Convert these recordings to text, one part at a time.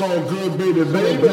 So good, baby, baby.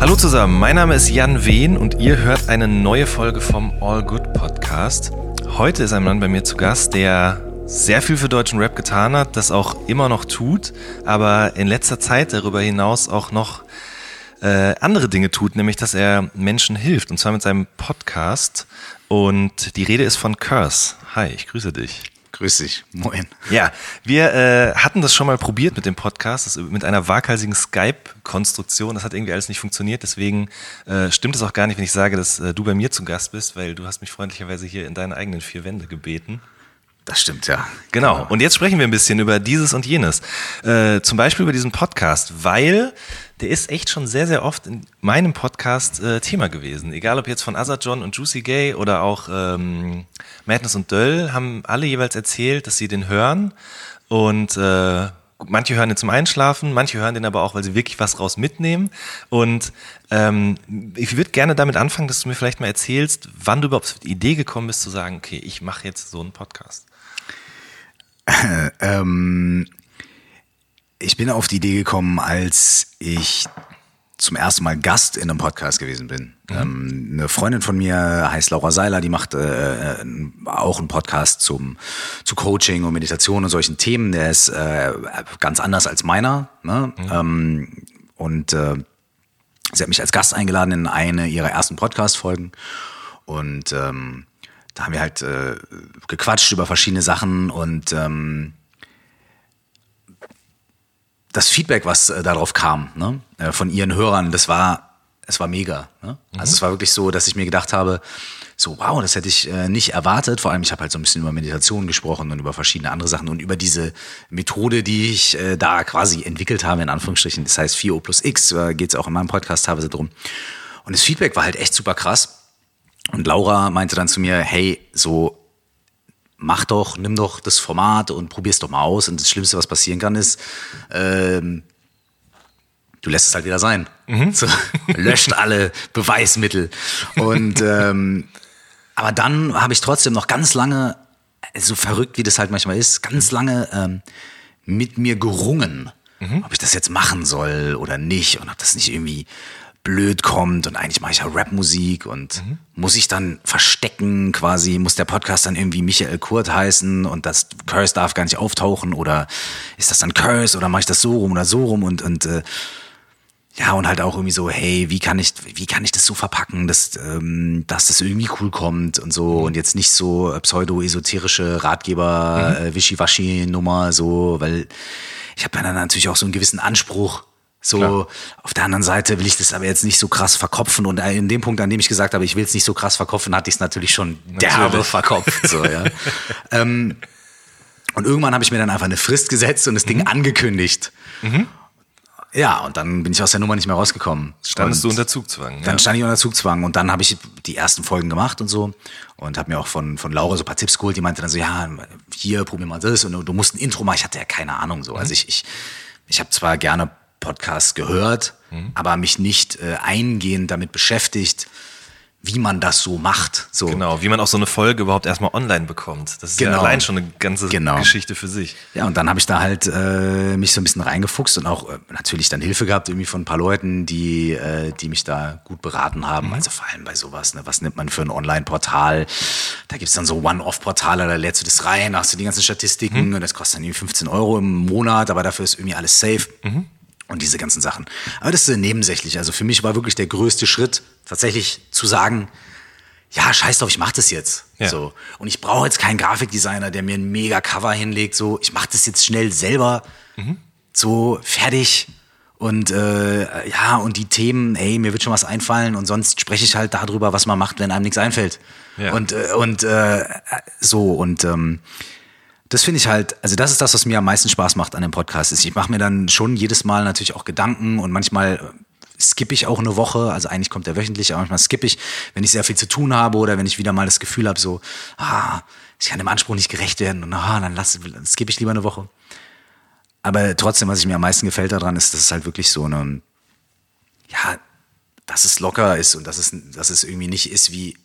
Hallo zusammen, mein Name ist Jan Wehn und ihr hört eine neue Folge vom All Good Podcast. Heute ist ein Mann bei mir zu Gast, der sehr viel für deutschen Rap getan hat, das auch immer noch tut, aber in letzter Zeit darüber hinaus auch noch äh, andere Dinge tut, nämlich dass er Menschen hilft und zwar mit seinem Podcast. Und die Rede ist von Curse. Hi, ich grüße dich. Grüß dich, moin. Ja, wir äh, hatten das schon mal probiert mit dem Podcast, das, mit einer waghalsigen Skype-Konstruktion. Das hat irgendwie alles nicht funktioniert. Deswegen äh, stimmt es auch gar nicht, wenn ich sage, dass äh, du bei mir zu Gast bist, weil du hast mich freundlicherweise hier in deine eigenen vier Wände gebeten. Das stimmt, ja. Genau. Und jetzt sprechen wir ein bisschen über dieses und jenes. Äh, zum Beispiel über diesen Podcast, weil der ist echt schon sehr, sehr oft in meinem Podcast äh, Thema gewesen. Egal ob jetzt von Azad John und Juicy Gay oder auch ähm, Madness und Döll, haben alle jeweils erzählt, dass sie den hören. Und äh, manche hören den zum Einschlafen, manche hören den aber auch, weil sie wirklich was raus mitnehmen. Und ähm, ich würde gerne damit anfangen, dass du mir vielleicht mal erzählst, wann du überhaupt auf die Idee gekommen bist, zu sagen, okay, ich mache jetzt so einen Podcast. ähm, ich bin auf die Idee gekommen, als ich zum ersten Mal Gast in einem Podcast gewesen bin. Mhm. Ähm, eine Freundin von mir heißt Laura Seiler, die macht äh, auch einen Podcast zum, zu Coaching und Meditation und solchen Themen. Der ist äh, ganz anders als meiner. Ne? Mhm. Ähm, und äh, sie hat mich als Gast eingeladen in eine ihrer ersten Podcast-Folgen. Und ähm, da haben wir halt äh, gequatscht über verschiedene Sachen und ähm, das Feedback, was äh, darauf kam, ne, äh, von ihren Hörern, das war, es war mega. Ne? Mhm. Also es war wirklich so, dass ich mir gedacht habe, so wow, das hätte ich äh, nicht erwartet. Vor allem, ich habe halt so ein bisschen über Meditation gesprochen und über verschiedene andere Sachen und über diese Methode, die ich äh, da quasi entwickelt habe, in Anführungsstrichen. Das heißt 4O plus X, äh, geht es auch in meinem Podcast teilweise drum. Und das Feedback war halt echt super krass. Und Laura meinte dann zu mir, hey, so mach doch, nimm doch das Format und probier's doch mal aus. Und das Schlimmste, was passieren kann, ist, ähm, du lässt es halt wieder sein. Mhm. So, löscht alle Beweismittel. Und ähm, aber dann habe ich trotzdem noch ganz lange, so verrückt wie das halt manchmal ist, ganz lange ähm, mit mir gerungen, mhm. ob ich das jetzt machen soll oder nicht und ob das nicht irgendwie blöd kommt und eigentlich mache ich ja Rapmusik und mhm. muss ich dann verstecken quasi, muss der Podcast dann irgendwie Michael Kurt heißen und das Curse darf gar nicht auftauchen oder ist das dann Curse oder mache ich das so rum oder so rum und, und äh, ja, und halt auch irgendwie so, hey, wie kann ich, wie kann ich das so verpacken, dass, ähm, dass das irgendwie cool kommt und so und jetzt nicht so pseudo-esoterische Ratgeber, mhm. äh, Wischiwaschi-Nummer, so, weil ich habe dann natürlich auch so einen gewissen Anspruch, so, Klar. auf der anderen Seite will ich das aber jetzt nicht so krass verkopfen. Und in dem Punkt, an dem ich gesagt habe, ich will es nicht so krass verkopfen, hatte ich es natürlich schon derbe verkopft. So, ja. ähm, und irgendwann habe ich mir dann einfach eine Frist gesetzt und das Ding mhm. angekündigt. Mhm. Ja, und dann bin ich aus der Nummer nicht mehr rausgekommen. Standest und du unter Zugzwang? Dann stand ich unter Zugzwang und dann habe ich die ersten Folgen gemacht und so und habe mir auch von, von Laura so ein paar Tipps geholt. Die meinte dann so, ja, hier, probier mal das und du musst ein Intro machen. Ich hatte ja keine Ahnung so. Mhm. Also ich, ich, ich habe zwar gerne Podcast gehört, mhm. aber mich nicht äh, eingehend damit beschäftigt, wie man das so macht. So. Genau, wie man auch so eine Folge überhaupt erstmal online bekommt. Das ist genau. ja allein schon eine ganze genau. Geschichte für sich. Ja, und dann habe ich da halt äh, mich so ein bisschen reingefuchst und auch äh, natürlich dann Hilfe gehabt irgendwie von ein paar Leuten, die, äh, die mich da gut beraten haben. Mhm. Also vor allem bei sowas, ne? was nimmt man für ein Online-Portal? Da gibt's dann so One-Off-Portale, da lädst du das rein, hast du die ganzen Statistiken mhm. und das kostet dann irgendwie 15 Euro im Monat, aber dafür ist irgendwie alles safe. Mhm und diese ganzen Sachen. Aber das ist nebensächlich. Also für mich war wirklich der größte Schritt, tatsächlich zu sagen, ja, scheiß drauf, ich mach das jetzt. Ja. So. Und ich brauche jetzt keinen Grafikdesigner, der mir ein mega Cover hinlegt. So, ich mach das jetzt schnell selber. Mhm. So, fertig. Und äh, ja, und die Themen, ey, mir wird schon was einfallen und sonst spreche ich halt darüber, was man macht, wenn einem nichts einfällt. Ja. Und, äh, und äh, so, und ähm, das finde ich halt, also das ist das, was mir am meisten Spaß macht an dem Podcast. Ich mache mir dann schon jedes Mal natürlich auch Gedanken und manchmal skippe ich auch eine Woche, also eigentlich kommt er wöchentlich, aber manchmal skippe ich, wenn ich sehr viel zu tun habe oder wenn ich wieder mal das Gefühl habe, so, ah, ich kann dem Anspruch nicht gerecht werden und ah, dann, lass, dann skippe ich lieber eine Woche. Aber trotzdem, was ich mir am meisten gefällt daran, ist, dass es halt wirklich so eine, ja, dass es locker ist und dass es, dass es irgendwie nicht ist wie,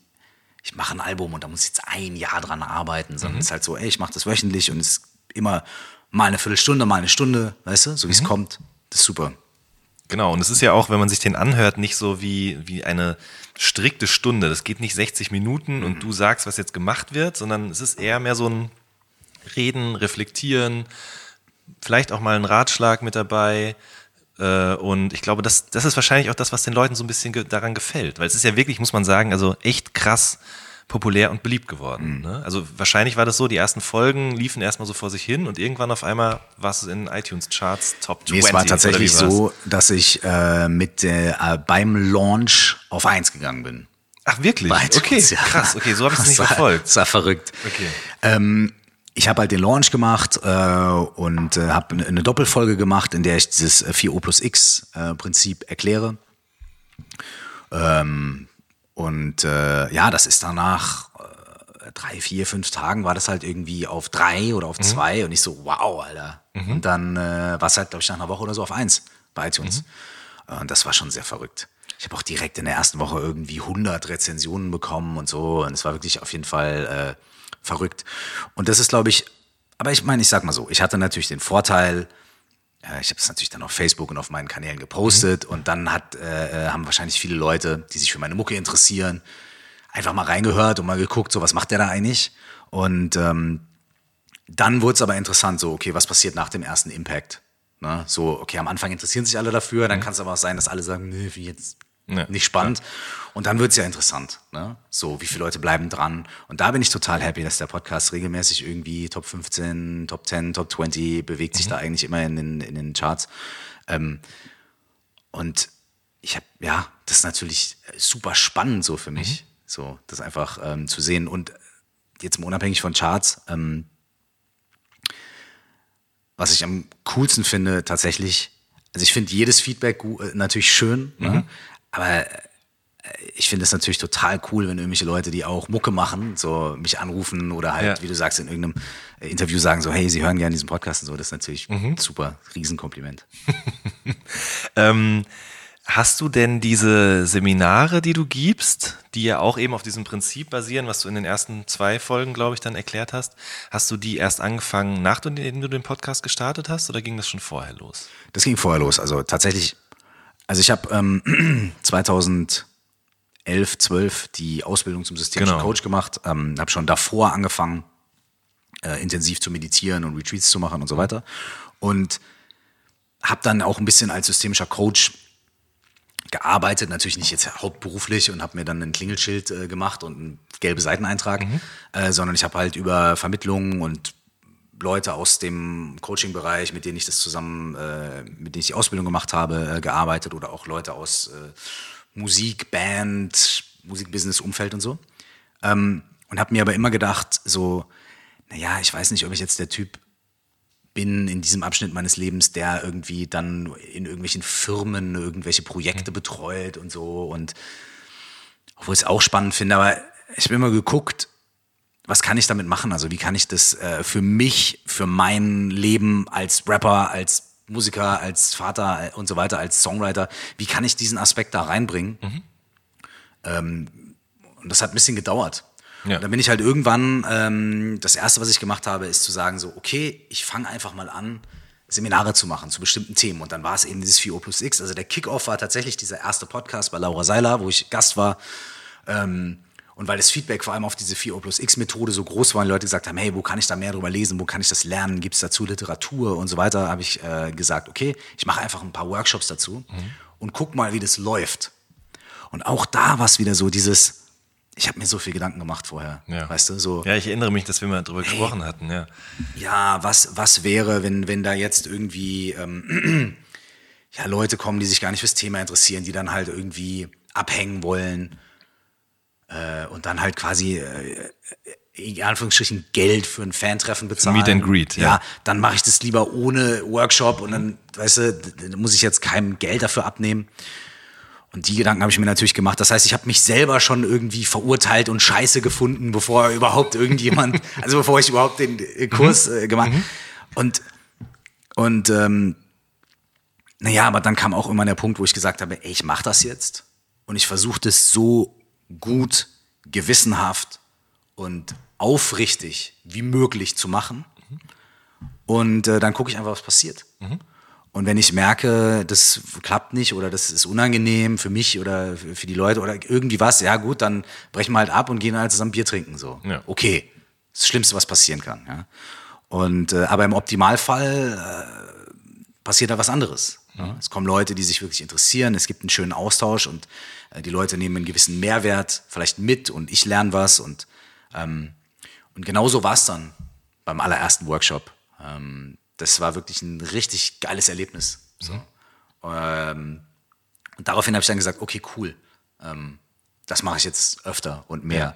ich mache ein Album und da muss ich jetzt ein Jahr dran arbeiten, sondern es ist halt so, ey, ich mache das wöchentlich und es ist immer mal eine Viertelstunde, mal eine Stunde, weißt du, so wie es kommt. Das ist super. Genau, und es ist ja auch, wenn man sich den anhört, nicht so wie, wie eine strikte Stunde. Das geht nicht 60 Minuten und du sagst, was jetzt gemacht wird, sondern es ist eher mehr so ein Reden, Reflektieren, vielleicht auch mal ein Ratschlag mit dabei. Äh, Und ich glaube, das, das ist wahrscheinlich auch das, was den Leuten so ein bisschen daran gefällt. Weil es ist ja wirklich, muss man sagen, also echt krass populär und beliebt geworden. Ne? Also wahrscheinlich war das so, die ersten Folgen liefen erstmal so vor sich hin und irgendwann auf einmal war es in iTunes-Charts Top 20. Nee, es war tatsächlich so, dass ich äh, mit äh, beim Launch auf eins gegangen bin. Ach wirklich? Bei iTunes, okay, ja. krass. Okay, so habe ich es nicht verfolgt. Das war verrückt. Okay. Ähm, ich habe halt den Launch gemacht äh, und äh, habe eine Doppelfolge gemacht, in der ich dieses äh, 4O plus X äh, Prinzip erkläre. Ähm, und äh, ja, das ist danach äh, drei, vier, fünf Tagen war das halt irgendwie auf drei oder auf zwei und ich so, wow, Alter. Und dann äh, war es halt, glaube ich, nach einer Woche oder so auf eins bei iTunes. Äh, Und das war schon sehr verrückt. Ich habe auch direkt in der ersten Woche irgendwie 100 Rezensionen bekommen und so. Und es war wirklich auf jeden Fall äh, verrückt. Und das ist, glaube ich, aber ich meine, ich sag mal so, ich hatte natürlich den Vorteil, äh, ich habe es natürlich dann auf Facebook und auf meinen Kanälen gepostet und dann hat, äh, äh, haben wahrscheinlich viele Leute, die sich für meine Mucke interessieren, einfach mal reingehört und mal geguckt, so was macht der da eigentlich? Und ähm, dann wurde es aber interessant, so, okay, was passiert nach dem ersten Impact? Ne? So, okay, am Anfang interessieren sich alle dafür, dann kann es aber auch sein, dass alle sagen, nee, wie jetzt Ja, nicht spannend. Und dann wird es ja interessant. Ne? So, wie viele Leute bleiben dran? Und da bin ich total happy, dass der Podcast regelmäßig irgendwie Top 15, Top 10, Top 20 bewegt sich da eigentlich immer in den, in den Charts. Ähm, und ich habe, ja, das ist natürlich super spannend so für mich, so das einfach ähm, zu sehen. Und jetzt mal unabhängig von Charts, ähm, was ich am coolsten finde tatsächlich, also ich finde jedes Feedback äh, natürlich schön, ne? Aber äh, ich finde es natürlich total cool, wenn irgendwelche Leute, die auch Mucke machen, so mich anrufen oder halt, Ja. wie du sagst, in irgendeinem äh, Interview sagen so, hey, sie hören gerne diesen Podcast und so, das ist natürlich super, Riesenkompliment. Ähm, hast du denn diese Seminare, die du gibst, die ja auch eben auf diesem Prinzip basieren, was du in den ersten zwei Folgen, glaube ich, dann erklärt hast, hast du die erst angefangen, nachdem du den Podcast gestartet hast oder ging das schon vorher los? Das ging vorher los. Also tatsächlich, also ich habe ähm, 2011, 12 die Ausbildung zum systemischen Genau. Coach gemacht, ähm, habe schon davor angefangen, äh, intensiv zu meditieren und Retreats zu machen und so weiter. Und habe dann auch ein bisschen als systemischer Coach gearbeitet, natürlich nicht jetzt hauptberuflich und habe mir dann ein Klingelschild äh, gemacht und einen gelben Seiteneintrag, äh, sondern ich habe halt über Vermittlungen und Leute aus dem Coaching-Bereich, mit denen ich das zusammen, äh, mit denen ich die Ausbildung gemacht habe, äh, gearbeitet oder auch Leute aus äh, Musik, Band, Musikbusiness-Umfeld und so. Ähm, und habe mir aber immer gedacht, so, naja, ich weiß nicht, ob ich jetzt der Typ bin in diesem Abschnitt meines Lebens, der irgendwie dann in irgendwelchen Firmen irgendwelche Projekte betreut und so. Und obwohl ich es auch spannend finde, aber ich habe immer geguckt, was kann ich damit machen? Also wie kann ich das äh, für mich, für mein Leben als Rapper, als Musiker, als Vater äh, und so weiter, als Songwriter, wie kann ich diesen Aspekt da reinbringen? Ähm, und das hat ein bisschen gedauert. Ja. Und dann bin ich halt irgendwann, ähm, das Erste, was ich gemacht habe, ist zu sagen, so, okay, ich fange einfach mal an, Seminare zu machen zu bestimmten Themen. Und dann war es eben dieses 4O plus X. Also der Kickoff war tatsächlich dieser erste Podcast bei Laura Seiler, wo ich Gast war. Ähm, und weil das Feedback vor allem auf diese 4O plus X Methode so groß war und Leute gesagt haben, hey, wo kann ich da mehr drüber lesen, wo kann ich das lernen, gibt es dazu Literatur und so weiter, habe ich äh, gesagt, okay, ich mache einfach ein paar Workshops dazu und guck mal, wie das läuft. Und auch da war es wieder so dieses, ich habe mir so viel Gedanken gemacht vorher, Ja. weißt du, so, Ja, ich erinnere mich, dass wir mal drüber gesprochen hatten, ja. ja, was, was wäre, wenn, wenn da jetzt irgendwie ähm, ja, Leute kommen, die sich gar nicht fürs Thema interessieren, die dann halt irgendwie abhängen wollen äh, und dann halt quasi äh, in Anführungsstrichen Geld für ein Fantreffen bezahlen. Meet and Greet, ja. ja. dann mache ich das lieber ohne Workshop und dann, weißt du, d- d- muss ich jetzt keinem Geld dafür abnehmen. Und die Gedanken habe ich mir natürlich gemacht. Das heißt, ich habe mich selber schon irgendwie verurteilt und scheiße gefunden, bevor überhaupt irgendjemand, also bevor ich überhaupt den äh, Kurs äh, gemacht Und, und ähm, naja, aber dann kam auch immer der Punkt, wo ich gesagt habe, ey, ich mache das jetzt. Und ich versuche das so gut, gewissenhaft und aufrichtig wie möglich zu machen. Und äh, dann gucke ich einfach, was passiert. Und wenn ich merke, das klappt nicht oder das ist unangenehm für mich oder für die Leute oder irgendwie was, ja gut, dann brechen wir halt ab und gehen halt zusammen Bier trinken. So. Ja. Okay. Das Schlimmste, was passieren kann. Ja. Und äh, aber im Optimalfall äh, passiert da was anderes. Ja. Es kommen Leute, die sich wirklich interessieren, es gibt einen schönen Austausch und die Leute nehmen einen gewissen Mehrwert vielleicht mit und ich lerne was und ähm, und genauso war es dann beim allerersten Workshop. Ähm, das war wirklich ein richtig geiles Erlebnis. So. Ähm, und daraufhin habe ich dann gesagt, okay, cool, ähm, das mache ich jetzt öfter und mehr.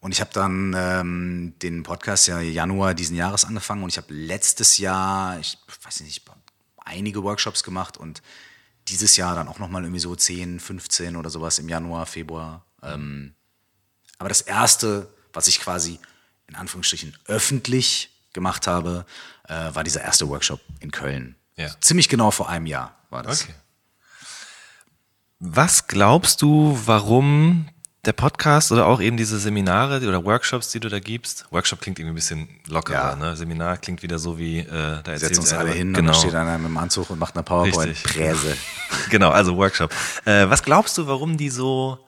Und ich habe dann ähm, den Podcast ja Januar diesen Jahres angefangen und ich habe letztes Jahr, ich weiß nicht, einige Workshops gemacht und dieses Jahr dann auch nochmal irgendwie so 10, 15 oder sowas im Januar, Februar. Ähm, aber das erste, was ich quasi in Anführungsstrichen öffentlich gemacht habe, äh, war dieser erste Workshop in Köln. Ja. Ziemlich genau vor einem Jahr war das. Okay. Was glaubst du, warum der Podcast oder auch eben diese Seminare oder Workshops, die du da gibst? Workshop klingt irgendwie ein bisschen lockerer, Ja. ne? Seminar klingt wieder so wie, äh, da Setzen uns alle hin und genau. dann steht einer mit dem Anzug und macht eine. PowerPoint-Präse. Genau, also Workshop. Äh, was glaubst du, warum die so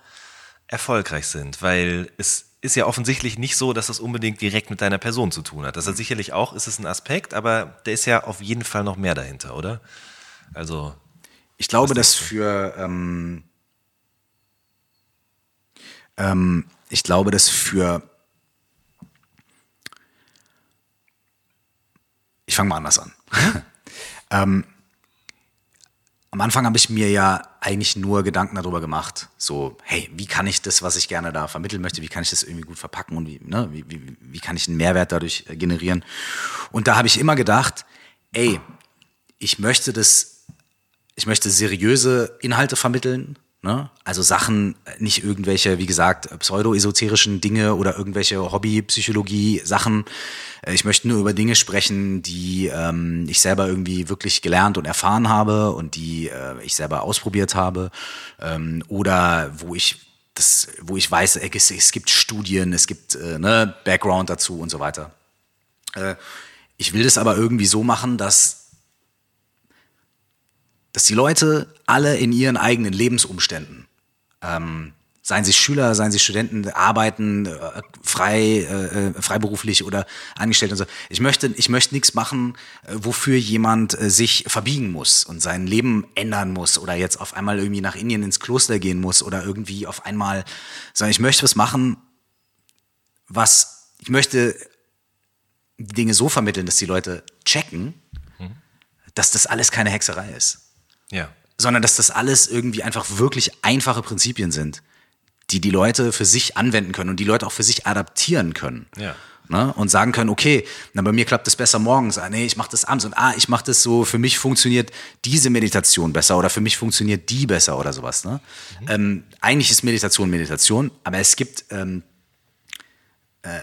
erfolgreich sind? Weil es ist ja offensichtlich nicht so, dass das unbedingt direkt mit deiner Person zu tun hat. Das hat sicherlich auch, ist es ein Aspekt, aber der ist ja auf jeden Fall noch mehr dahinter, oder? Also, Ich glaube, dass für ähm, ähm, ich glaube, dass für ich fange mal anders an. ähm, am Anfang habe ich mir ja eigentlich nur Gedanken darüber gemacht, so, hey, wie kann ich das, was ich gerne da vermitteln möchte, wie kann ich das irgendwie gut verpacken und wie, ne, wie, wie, wie kann ich einen Mehrwert dadurch äh, generieren? Und da habe ich immer gedacht, ey, ich möchte das ich möchte seriöse Inhalte vermitteln. Ne? Also Sachen, äh, nicht irgendwelche, wie gesagt, pseudo-esoterischen Dinge oder irgendwelche Hobby-Psychologie-Sachen. Äh, Ich möchte nur über Dinge sprechen, die ähm, ich selber irgendwie wirklich gelernt und erfahren habe und die äh, ich selber ausprobiert habe. Ähm, oder wo ich das, wo ich weiß, es, es gibt Studien, es gibt äh, ne, Background dazu und so weiter. Äh, ich will das aber irgendwie so machen, dass dass die Leute alle in ihren eigenen Lebensumständen, ähm, seien sie Schüler, seien sie Studenten, arbeiten, äh, frei, äh, äh, freiberuflich oder angestellt und so. Ich möchte, ich möchte nichts machen, äh, wofür jemand äh, sich verbiegen muss und sein Leben ändern muss oder jetzt auf einmal irgendwie nach Indien ins Kloster gehen muss oder irgendwie auf einmal, sondern ich möchte was machen, was, ich möchte die Dinge so vermitteln, dass die Leute checken, dass das alles keine Hexerei ist ja. sondern dass das alles irgendwie einfach wirklich einfache Prinzipien sind, die die Leute für sich anwenden können und die Leute auch für sich adaptieren können. Ja. Ne? Und sagen können, okay, na, bei mir klappt das besser morgens, ah, nee, ich mache das abends und ah, ich mache das so, für mich funktioniert diese Meditation besser oder für mich funktioniert die besser oder sowas. Ne? Ähm, eigentlich ist Meditation Meditation, aber es gibt ähm, äh,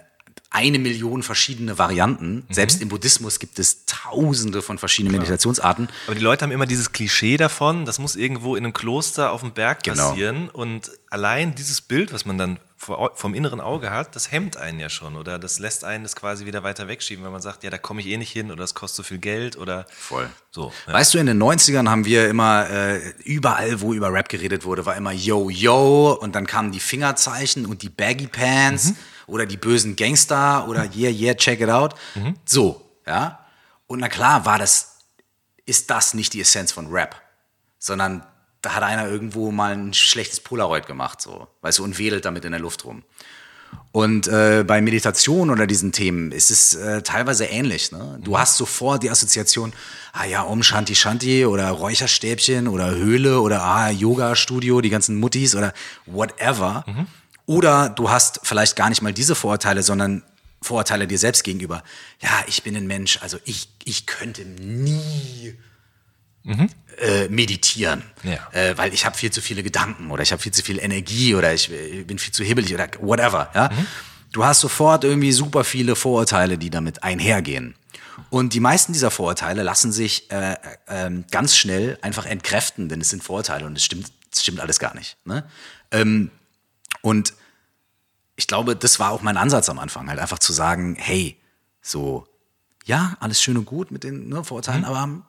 eine Million verschiedene Varianten. Selbst im Buddhismus gibt es tausende von verschiedenen Meditationsarten. Aber die Leute haben immer dieses Klischee davon, das muss irgendwo in einem Kloster auf dem Berg Genau. passieren. Und allein dieses Bild, was man dann vom inneren Auge hat, das hemmt einen ja schon. Oder das lässt einen das quasi wieder weiter wegschieben, wenn man sagt, ja, da komme ich eh nicht hin oder es kostet so viel Geld oder Voll. so. Ja. Weißt du, in den 90ern haben wir immer äh, überall, wo über Rap geredet wurde, war immer Yo, Yo und dann kamen die Fingerzeichen und die Baggy Pants oder die bösen Gangster oder Yeah, Yeah, check it out. So, ja. Und na klar war das, ist das nicht die Essenz von Rap, sondern da hat einer irgendwo mal ein schlechtes Polaroid gemacht, so, weißt du, und wedelt damit in der Luft rum. Und äh, bei Meditation oder diesen Themen ist es äh, teilweise ähnlich. Ne? Du hast sofort die Assoziation, ah ja, Om Shanti Shanti oder Räucherstäbchen oder Höhle oder ah, Yoga-Studio, die ganzen Muttis oder whatever. Oder du hast vielleicht gar nicht mal diese Vorurteile, sondern Vorurteile dir selbst gegenüber. Ja, ich bin ein Mensch, also ich, ich könnte nie äh, meditieren, Ja. äh, weil ich habe viel zu viele Gedanken oder ich habe viel zu viel Energie oder ich äh, bin viel zu hibbelig oder whatever. Ja? Du hast sofort irgendwie super viele Vorurteile, die damit einhergehen. Und die meisten dieser Vorurteile lassen sich äh, äh, ähm, ganz schnell einfach entkräften, denn es sind Vorurteile und es stimmt, es stimmt alles gar nicht. Ne? Ähm, und ich glaube, das war auch mein Ansatz am Anfang, halt einfach zu sagen, hey, so, ja, alles schön und gut mit den ne, Vorurteilen, Mhm. aber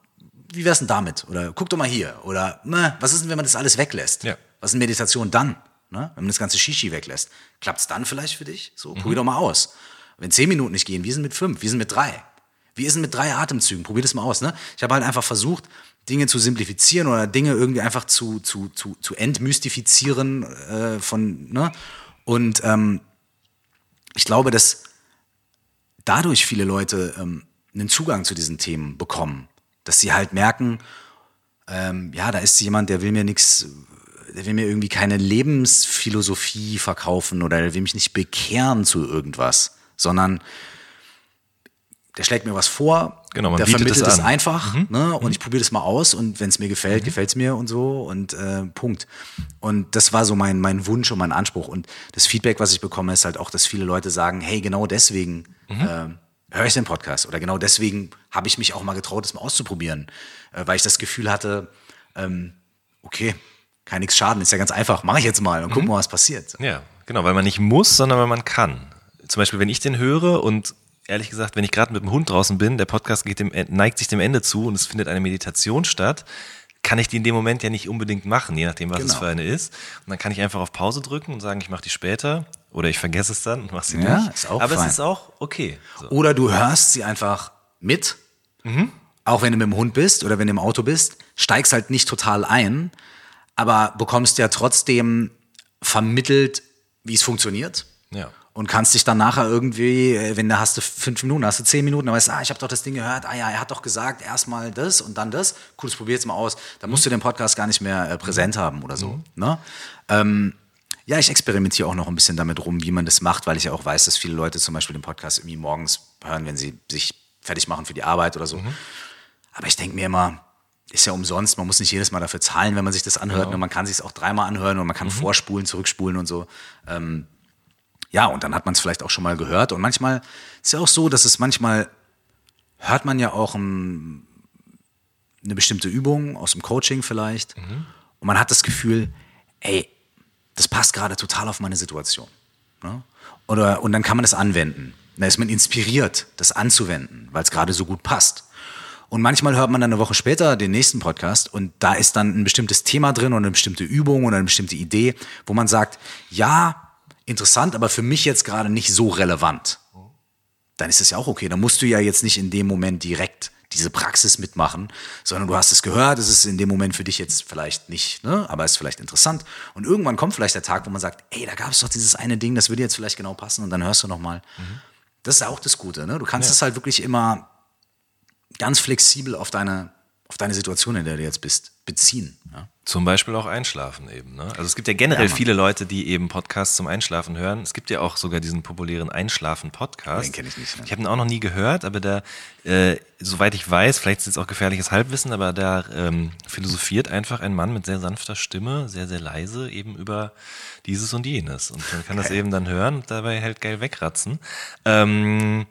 wie wär's denn damit? Oder guck doch mal hier. Oder ne, was ist denn, wenn man das alles weglässt? Ja. Was ist denn Meditation dann? Ne? Wenn man das ganze Shishi weglässt. Klappt's dann vielleicht für dich? So, Mhm. probier doch mal aus. Wenn zehn Minuten nicht gehen, wie sind mit fünf? Wie sind mit drei? Wie ist denn mit drei Atemzügen? Probier das mal aus. Ne? Ich habe halt einfach versucht, Dinge zu simplifizieren oder Dinge irgendwie einfach zu, zu, zu, zu entmystifizieren äh, von, ne? Und ähm, ich glaube, dass dadurch viele Leute ähm, einen Zugang zu diesen Themen bekommen. Dass sie halt merken, ähm, ja, da ist jemand, der will mir nichts, der will mir irgendwie keine Lebensphilosophie verkaufen oder der will mich nicht bekehren zu irgendwas, sondern der schlägt mir was vor, Genau, man der vermittelt es es an. Mhm. einfach ne? und ich probiere das mal aus und wenn es mir gefällt, gefällt es mir und so und äh, Punkt. Und das war so mein, mein Wunsch und mein Anspruch und das Feedback, was ich bekomme, ist halt auch, dass viele Leute sagen, hey, genau deswegen Mhm. äh, höre ich den Podcast oder genau deswegen habe ich mich auch mal getraut, das mal auszuprobieren, äh, weil ich das Gefühl hatte, ähm, okay, kann nichts schaden, ist ja ganz einfach, mache ich jetzt mal und Mhm. guck mal, was passiert. Ja, genau, weil man nicht muss, sondern weil man kann. Zum Beispiel, wenn ich den höre und ehrlich gesagt, wenn ich gerade mit dem Hund draußen bin, der Podcast dem, neigt sich dem Ende zu und es findet eine Meditation statt, kann ich die in dem Moment ja nicht unbedingt machen, je nachdem, was es Genau. für eine ist. Und dann kann ich einfach auf Pause drücken und sagen, ich mache die später oder ich vergesse es dann und mache sie Ja, nicht. ist auch Aber fein. es ist auch okay. So. Oder du hörst sie einfach mit, auch wenn du mit dem Hund bist oder wenn du im Auto bist, steigst halt nicht total ein, aber bekommst ja trotzdem vermittelt, wie es funktioniert. Ja. Und kannst dich dann nachher irgendwie, äh, wenn da hast du fünf Minuten, hast du zehn Minuten, dann weißt du, ah, ich habe doch das Ding gehört, ah ja, er hat doch gesagt, erstmal das und dann das. Cool, das probier jetzt mal aus. Dann musst du den Podcast gar nicht mehr äh, präsent haben oder so. Ne? Ähm, ja, ich experimentiere auch noch ein bisschen damit rum, wie man das macht, weil ich ja auch weiß, dass viele Leute zum Beispiel den Podcast irgendwie morgens hören, wenn sie sich fertig machen für die Arbeit oder so. Aber ich denke mir immer, ist ja umsonst, man muss nicht jedes Mal dafür zahlen, wenn man sich das anhört. Und man kann sich es auch dreimal anhören und man kann vorspulen, zurückspulen und so. Ähm, ja, und dann hat man es vielleicht auch schon mal gehört. Und manchmal ist ja auch so, dass es manchmal hört man ja auch ein, eine bestimmte Übung aus dem Coaching vielleicht. Und man hat das Gefühl, ey, das passt gerade total auf meine Situation. Ne? Oder, und dann kann man das anwenden. Da ist man inspiriert, das anzuwenden, weil es gerade so gut passt. Und manchmal hört man dann eine Woche später den nächsten Podcast und da ist dann ein bestimmtes Thema drin oder eine bestimmte Übung oder eine bestimmte Idee, wo man sagt, ja, interessant, aber für mich jetzt gerade nicht so relevant. Dann ist es ja auch okay. Dann musst du ja jetzt nicht in dem Moment direkt diese Praxis mitmachen, sondern du hast es gehört, es ist in dem Moment für dich jetzt vielleicht nicht, ne, aber es ist vielleicht interessant. Und irgendwann kommt vielleicht der Tag, wo man sagt, ey, da gab es doch dieses eine Ding, das würde jetzt vielleicht genau passen und dann hörst du nochmal. Das ist auch das Gute, ne? Du kannst es halt wirklich immer ganz flexibel auf deine, auf deine Situation, in der du jetzt bist, beziehen. Ja? Zum Beispiel auch Einschlafen eben. Ne? Also es gibt ja generell Ja, viele Leute, die eben Podcasts zum Einschlafen hören. Es gibt ja auch sogar diesen populären Einschlafen-Podcast. Den kenn ich nicht, ne? Ich habe ihn auch noch nie gehört, aber da, äh, soweit ich weiß, vielleicht ist es auch gefährliches Halbwissen, aber da ähm, philosophiert einfach ein Mann mit sehr sanfter Stimme, sehr, sehr leise eben über dieses und jenes. Und man kann das eben dann hören und dabei halt geil wegratzen. Ähm,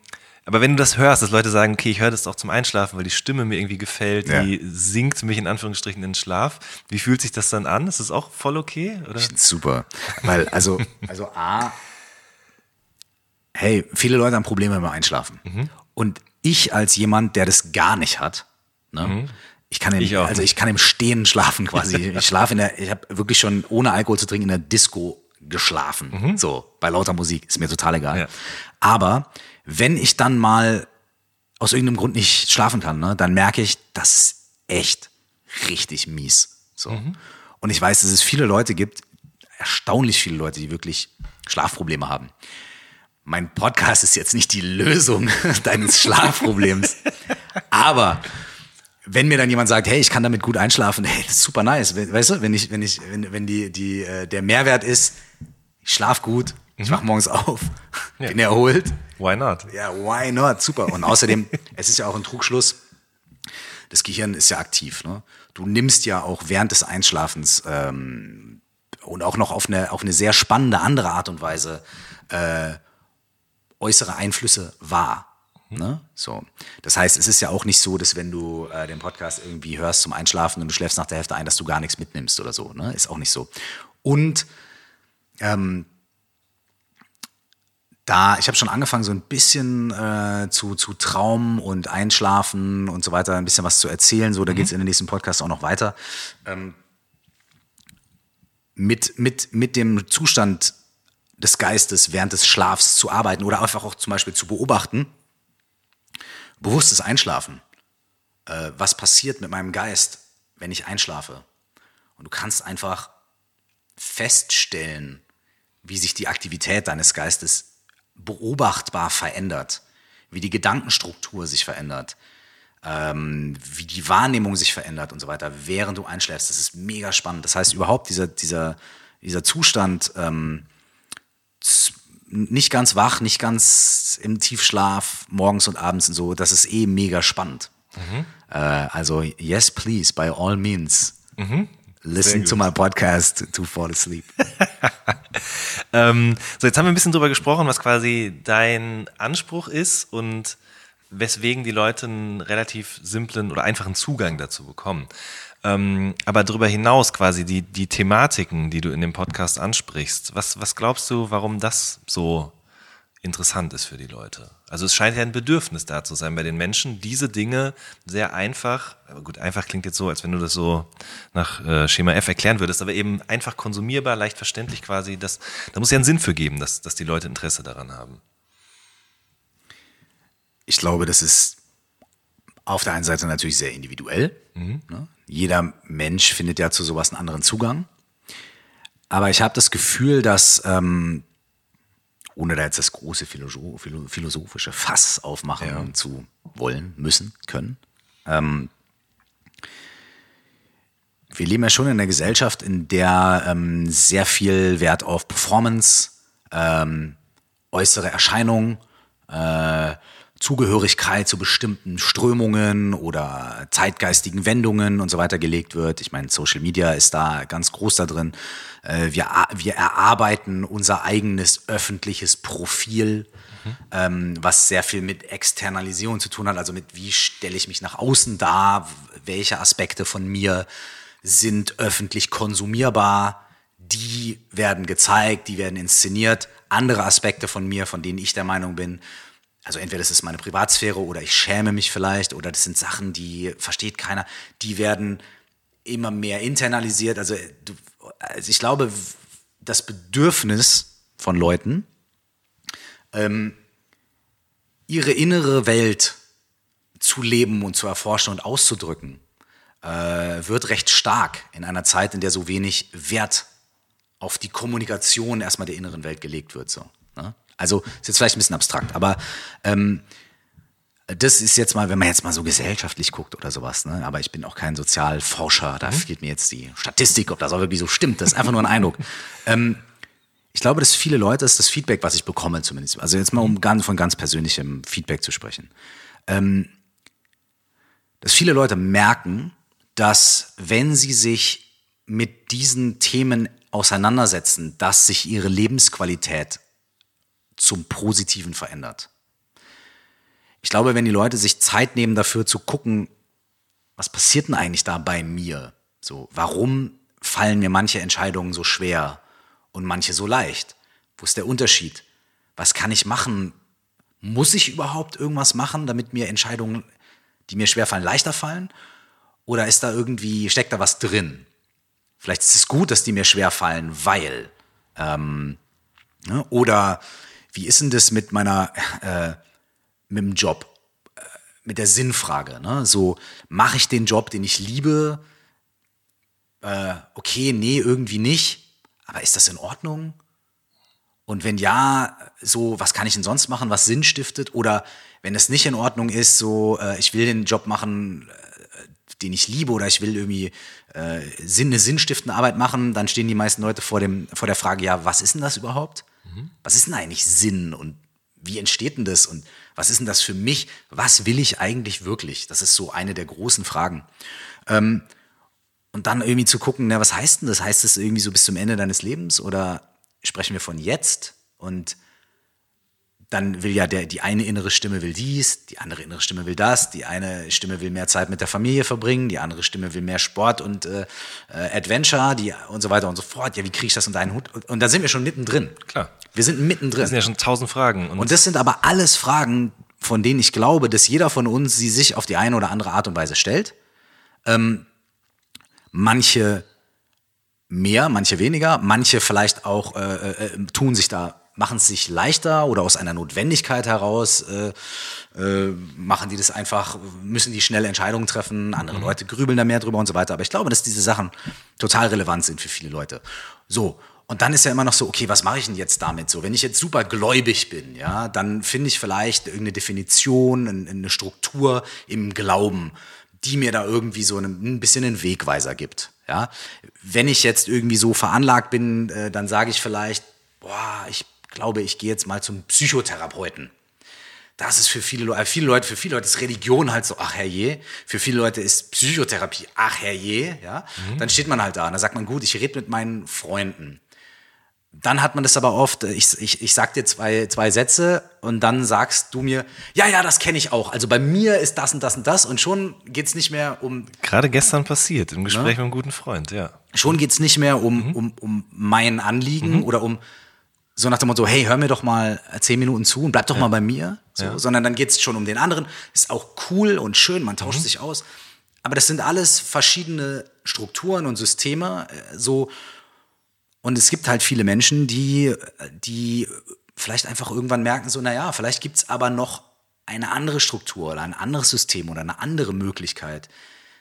aber wenn du das hörst, dass Leute sagen, okay, ich höre das auch zum Einschlafen, weil die Stimme mir irgendwie gefällt, Ja. die singt mich in Anführungsstrichen in den Schlaf. Wie fühlt sich das dann an? Ist das auch voll okay? Oder? Ich super. Weil, also, also A, hey, viele Leute haben Probleme beim Einschlafen. Mhm. Und ich als jemand, der das gar nicht hat, ne, ich kann im, Mhm. Ich auch also ich kann im Stehen schlafen quasi. Ich schlafe in der, ich habe wirklich schon ohne Alkohol zu trinken in der Disco geschlafen. So, bei lauter Musik, ist mir total egal. Mhm. Ja. Aber wenn ich dann mal aus irgendeinem Grund nicht schlafen kann, ne, dann merke ich, das ist echt richtig mies. So. Mhm. Und ich weiß, dass es viele Leute gibt, erstaunlich viele Leute, die wirklich Schlafprobleme haben. Mein Podcast ist jetzt nicht die Lösung deines Schlafproblems. Aber wenn mir dann jemand sagt, hey, ich kann damit gut einschlafen, hey, das ist super nice. We- Weißt du, wenn ich, wenn ich, wenn, wenn die, die, äh, der Mehrwert ist, ich schlaf gut, ich wach morgens auf, Ja. bin erholt, Why not? ja, why not? Super. Und außerdem, es ist ja auch ein Trugschluss, das Gehirn ist ja aktiv. Ne? Du nimmst ja auch während des Einschlafens ähm, und auch noch auf eine, auf eine sehr spannende andere Art und Weise äh, äußere Einflüsse wahr. Ne? So. Das heißt, es ist ja auch nicht so, dass wenn du äh, den Podcast irgendwie hörst zum Einschlafen und du schläfst nach der Hälfte ein, dass du gar nichts mitnimmst oder so. Ne? Ist auch nicht so. Und ähm, da, ich habe schon angefangen, so ein bisschen äh, zu, zu Traum und Einschlafen und so weiter, ein bisschen was zu erzählen. So, da mhm. geht es in den nächsten Podcast auch noch weiter. Ähm, mit, mit, mit dem Zustand des Geistes während des Schlafs zu arbeiten oder einfach auch zum Beispiel zu beobachten. Bewusstes Einschlafen. Äh, was passiert mit meinem Geist, wenn ich einschlafe? Und du kannst einfach feststellen, wie sich die Aktivität deines Geistes beobachtbar verändert, wie die Gedankenstruktur sich verändert, ähm, wie die Wahrnehmung sich verändert und so weiter, während du einschläfst. Das ist mega spannend. Das heißt, überhaupt dieser, dieser, dieser Zustand, ähm, nicht ganz wach, nicht ganz im Tiefschlaf, morgens und abends und so, das ist eh mega spannend. Mhm. Äh, also, yes, please, by all means. Mhm. Listen to my podcast to fall asleep. ähm, so, jetzt haben wir ein bisschen drüber gesprochen, was quasi dein Anspruch ist und weswegen die Leute einen relativ simplen oder einfachen Zugang dazu bekommen. Ähm, aber darüber hinaus quasi die, die Thematiken, die du in dem Podcast ansprichst, was, was glaubst du, warum das so interessant ist für die Leute? Also es scheint ja ein Bedürfnis da zu sein bei den Menschen, diese Dinge sehr einfach, aber gut, einfach klingt jetzt so, als wenn du das so nach äh, Schema F erklären würdest, aber eben einfach konsumierbar, leicht verständlich quasi, das, da muss ja einen Sinn für geben, dass, dass die Leute Interesse daran haben. Ich glaube, das ist auf der einen Seite natürlich sehr individuell. Mhm. Ne? Jeder Mensch findet ja zu sowas einen anderen Zugang. Aber ich habe das Gefühl, dass, ähm, ohne da jetzt das große philosophische Fass aufmachen ja. zu wollen, müssen, können, ähm, wir leben ja schon in einer Gesellschaft, in der ähm, sehr viel Wert auf Performance, ähm, äußere Erscheinung, äh, Zugehörigkeit zu bestimmten Strömungen oder zeitgeistigen Wendungen und so weiter gelegt wird. Ich meine, Social Media ist da ganz groß da drin. Äh, wir, wir erarbeiten unser eigenes öffentliches Profil, mhm. was sehr viel mit Externalisierung zu tun hat, also mit wie stelle ich mich nach außen dar, welche Aspekte von mir sind öffentlich konsumierbar, die werden gezeigt, die werden inszeniert. Andere Aspekte von mir, von denen ich der Meinung bin, also entweder das ist meine Privatsphäre oder ich schäme mich vielleicht oder das sind Sachen, die versteht keiner, die werden immer mehr internalisiert. Also, du, also ich glaube, das Bedürfnis von Leuten, ähm, ihre innere Welt zu leben und zu erforschen und auszudrücken, äh, wird recht stark in einer Zeit, in der so wenig Wert auf die Kommunikation erstmal der inneren Welt gelegt wird. So, ne? Also ist jetzt vielleicht ein bisschen abstrakt, aber ähm, das ist jetzt mal, wenn man jetzt mal so gesellschaftlich guckt oder sowas, ne? aber ich bin auch kein Sozialforscher, da mhm. fehlt mir jetzt die Statistik, ob das auch wirklich so stimmt, das ist einfach nur ein Eindruck. ähm, ich glaube, dass viele Leute, das ist das Feedback, was ich bekomme zumindest, also jetzt mal um ganz, von ganz persönlichem Feedback zu sprechen, ähm, dass viele Leute merken, dass wenn sie sich mit diesen Themen auseinandersetzen, dass sich ihre Lebensqualität zum Positiven verändert. Ich glaube, wenn die Leute sich Zeit nehmen dafür zu gucken, was passiert denn eigentlich da bei mir? So, warum fallen mir manche Entscheidungen so schwer und manche so leicht? Wo ist der Unterschied? Was kann ich machen? Muss ich überhaupt irgendwas machen, damit mir Entscheidungen, die mir schwer fallen, leichter fallen? Oder ist da irgendwie, steckt da was drin? Vielleicht ist es gut, dass die mir schwer fallen, weil. Ähm, ne? Oder wie ist denn das mit meiner, äh, mit dem Job, äh, mit der Sinnfrage? Ne? So, mache ich den Job, den ich liebe? Äh, okay, nee, irgendwie nicht. Aber ist das in Ordnung? Und wenn ja, so, was kann ich denn sonst machen, was Sinn stiftet? Oder wenn es nicht in Ordnung ist, so, äh, ich will den Job machen, äh, den ich liebe, oder ich will irgendwie äh, Sinn, eine sinnstiftende Arbeit machen, dann stehen die meisten Leute vor, dem, vor der Frage, ja, was ist denn das überhaupt? Was ist denn eigentlich Sinn und wie entsteht denn das und Was ist denn das für mich? Was will ich eigentlich wirklich? Das ist so eine der großen Fragen. Ähm, und dann irgendwie zu gucken, na, was heißt denn das? Heißt das irgendwie so bis zum Ende deines Lebens oder sprechen wir von jetzt? Und dann will ja der, die eine innere Stimme will dies, die andere innere Stimme will das, die eine Stimme will mehr Zeit mit der Familie verbringen, die andere Stimme will mehr Sport und äh, äh, Adventure, die und so weiter und so fort. Ja, wie kriege ich das unter einen Hut? Und, und da sind wir schon mittendrin. Klar. Wir sind mittendrin. Das sind ja schon tausend Fragen. Und das sind aber alles Fragen, von denen ich glaube, dass jeder von uns sie sich auf die eine oder andere Art und Weise stellt. Ähm, manche mehr, manche weniger, manche vielleicht auch äh, äh, tun sich da, machen es sich leichter oder aus einer Notwendigkeit heraus äh, äh, machen die das einfach, müssen die schnelle Entscheidungen treffen, andere Leute grübeln da mehr drüber und so weiter. Aber ich glaube, dass diese Sachen total relevant sind für viele Leute. So. Und dann ist ja immer noch so, okay, was mache ich denn jetzt damit so? Wenn ich jetzt super gläubig bin, ja, dann finde ich vielleicht irgendeine Definition, ein- eine Struktur im Glauben, die mir da irgendwie so ein bisschen einen Wegweiser gibt. Ja, wenn ich jetzt irgendwie so veranlagt bin, äh, dann sage ich vielleicht, boah, ich glaube, ich gehe jetzt mal zum Psychotherapeuten. Das ist für viele Leute, viele Leute, für viele Leute ist Religion halt so, ach herrje. Für viele Leute ist Psychotherapie, ach herrje, ja. Dann steht man halt da und dann sagt man, gut, ich rede mit meinen Freunden. Dann hat man das aber oft, äh, ich, ich, ich sag dir zwei, zwei Sätze und dann sagst du mir, ja, ja, das kenne ich auch. Also bei mir ist das und das und das und schon geht's nicht mehr um Gerade gestern passiert, im Gespräch mit einem guten Freund, ja. schon geht's nicht mehr um, um, um mein Anliegen oder um so nach dem Motto, hey, hör mir doch mal zehn Minuten zu und bleib doch mal bei mir, so, Ja. sondern dann geht's schon um den anderen. Ist auch cool und schön, man tauscht sich aus. Aber das sind alles verschiedene Strukturen und Systeme, äh, so. Und es gibt halt viele Menschen, die, die vielleicht einfach irgendwann merken, so, naja, vielleicht gibt's aber noch eine andere Struktur oder ein anderes System oder eine andere Möglichkeit,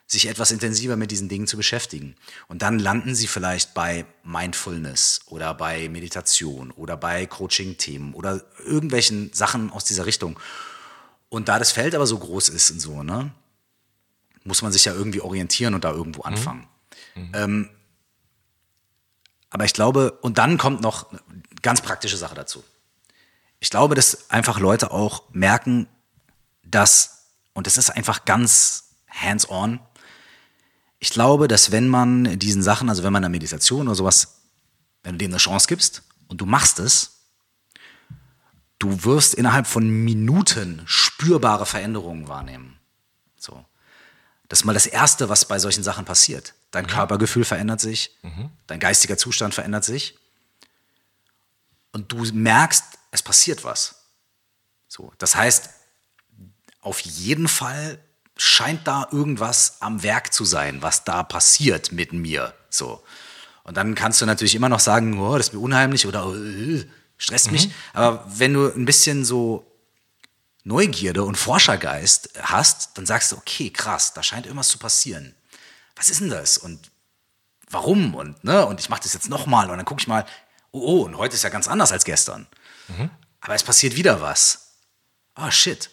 sich etwas intensiver mit diesen Dingen zu beschäftigen. Und dann landen sie vielleicht bei Mindfulness oder bei Meditation oder bei Coaching-Themen oder irgendwelchen Sachen aus dieser Richtung. Und da das Feld aber so groß ist und so, ne, muss man sich ja irgendwie orientieren und da irgendwo anfangen. Ähm, aber ich glaube, und dann kommt noch eine ganz praktische Sache dazu. Ich glaube, dass einfach Leute auch merken, dass, und das ist einfach ganz hands-on, ich glaube, dass wenn man diesen Sachen, also wenn man eine Meditation oder sowas, wenn du dem eine Chance gibst und du machst es, du wirst innerhalb von Minuten spürbare Veränderungen wahrnehmen. So. Das ist mal das Erste, was bei solchen Sachen passiert. Dein Körpergefühl verändert sich, dein geistiger Zustand verändert sich und du merkst, es passiert was. So, das heißt, auf jeden Fall scheint da irgendwas am Werk zu sein, was da passiert mit mir. So. Und dann kannst du natürlich immer noch sagen, oh, das ist mir unheimlich oder äh, stresst mich. Aber wenn du ein bisschen so Neugierde und Forschergeist hast, dann sagst du, okay, krass, da scheint irgendwas zu passieren. Was ist denn das? Und warum? Und, ne? und ich mache das jetzt nochmal und dann gucke ich mal, oh, oh, und heute ist ja ganz anders als gestern. Aber es passiert wieder was. Ah, shit.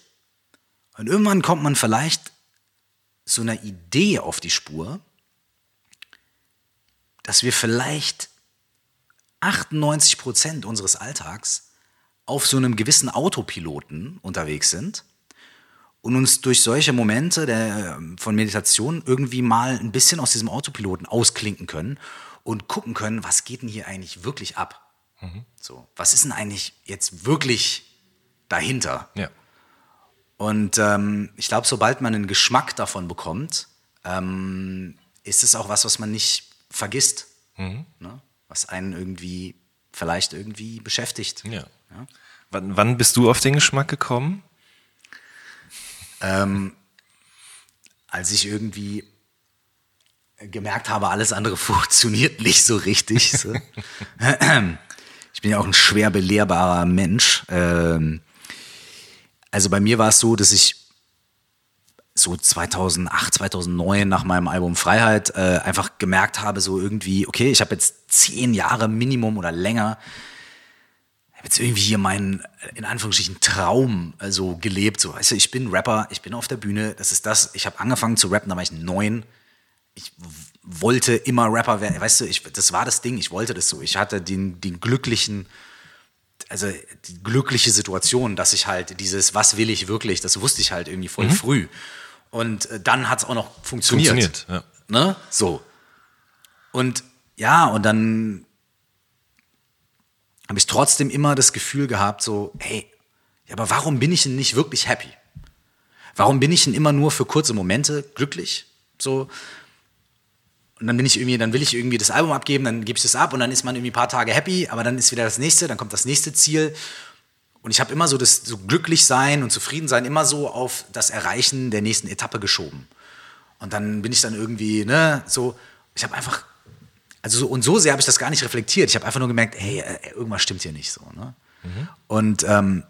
Und irgendwann kommt man vielleicht so einer Idee auf die Spur, dass wir vielleicht 98 Prozent unseres Alltags auf so einem gewissen Autopiloten unterwegs sind und uns durch solche Momente der, von Meditation irgendwie mal ein bisschen aus diesem Autopiloten ausklinken können und gucken können, was geht denn hier eigentlich wirklich ab? So, was ist denn eigentlich jetzt wirklich dahinter? Ja. Und ähm, ich glaube, sobald man einen Geschmack davon bekommt, ähm, ist es auch was, was man nicht vergisst. Ne? Was einen irgendwie vielleicht irgendwie beschäftigt. ja. Wann, wann bist du auf den Geschmack gekommen? Als ich irgendwie gemerkt habe, alles andere funktioniert nicht so richtig. So. Ich bin ja auch ein schwer belehrbarer Mensch. Ähm, also bei mir war es so, dass ich so 2008, 2009 nach meinem Album Freiheit äh, einfach gemerkt habe, so irgendwie, okay, ich habe jetzt zehn Jahre Minimum oder länger, habe jetzt irgendwie hier meinen, in Anführungsstrichen, Traum äh, so gelebt. So, weißt du, ich bin Rapper, ich bin auf der Bühne, das ist das. Ich habe angefangen zu rappen, da war ich neun. Ich wollte immer Rapper werden, weißt du, ich, das war das Ding, ich wollte das so. Ich hatte den, den glücklichen, also die glückliche Situation, dass ich halt dieses, was will ich wirklich, das wusste ich halt irgendwie voll früh. Und äh, dann hat es auch noch funktioniert. Funktioniert, ja. Ne? So. Und ja, und dann habe ich trotzdem immer das Gefühl gehabt, so, hey, ja, aber warum bin ich denn nicht wirklich happy? Warum bin ich denn immer nur für kurze Momente glücklich? So. Und dann bin ich irgendwie, dann will ich irgendwie das Album abgeben, dann gebe ich das ab und dann ist man irgendwie ein paar Tage happy, aber dann ist wieder das nächste, dann kommt das nächste Ziel. Und ich habe immer so das so glücklich sein und zufrieden sein immer so auf das Erreichen der nächsten Etappe geschoben. Und dann bin ich dann irgendwie, ne, so, ich habe einfach, also so, und so sehr habe ich das gar nicht reflektiert. Ich habe einfach nur gemerkt, hey, äh, irgendwas stimmt hier nicht so. Ne? Und ähm,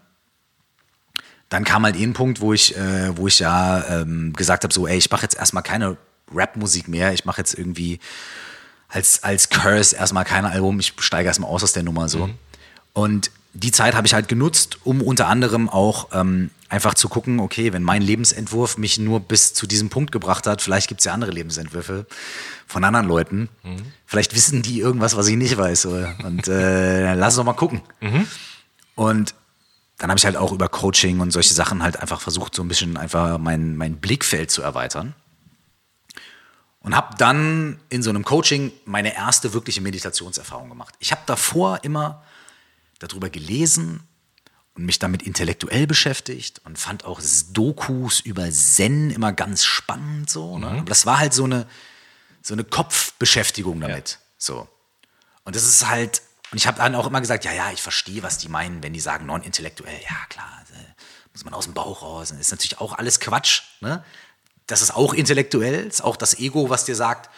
dann kam halt eh ein Punkt, wo ich, äh, wo ich ja ähm, gesagt habe, so, ey, ich mache jetzt erstmal keine Rap-Musik mehr. Ich mache jetzt irgendwie als, als Curse erstmal kein Album. Ich steige erstmal aus aus der Nummer so. Und die Zeit habe ich halt genutzt, um unter anderem auch ähm, einfach zu gucken, okay, wenn mein Lebensentwurf mich nur bis zu diesem Punkt gebracht hat, vielleicht gibt es ja andere Lebensentwürfe von anderen Leuten. Vielleicht wissen die irgendwas, was ich nicht weiß. Oder? Und äh, lass uns doch mal gucken. Und dann habe ich halt auch über Coaching und solche Sachen halt einfach versucht, so ein bisschen einfach mein, mein Blickfeld zu erweitern. Und habe dann in so einem Coaching meine erste wirkliche Meditationserfahrung gemacht. Ich habe davor immer darüber gelesen und mich damit intellektuell beschäftigt und fand auch Dokus über Zen immer ganz spannend so. Ne? Aber das war halt so eine, so eine Kopfbeschäftigung damit. So. Und das ist halt, und ich habe dann auch immer gesagt, ja, ja, ich verstehe, was die meinen, wenn die sagen non-intellektuell. Ja, klar, äh, muss man aus dem Bauch raus. Das ist natürlich auch alles Quatsch. Ne? Das ist auch intellektuell, ist auch das Ego, was dir sagt,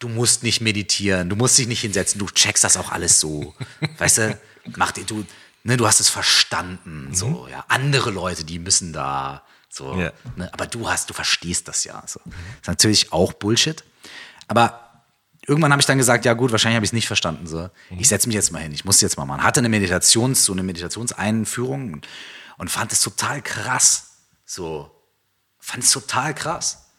du musst nicht meditieren, du musst dich nicht hinsetzen, du checkst das auch alles so. weißt du, mach dir, du, ne, du hast es verstanden. So, ja. Andere Leute, die müssen da. So, Ja. ne, aber du hast, du verstehst das ja. So. Das ist natürlich auch Bullshit. Aber irgendwann habe ich dann gesagt, ja gut, wahrscheinlich habe ich es nicht verstanden. So. Ich setze mich jetzt mal hin, ich muss jetzt mal machen. Hatte eine Meditations, so eine Meditationseinführung und fand es total krass. So, fand es total krass.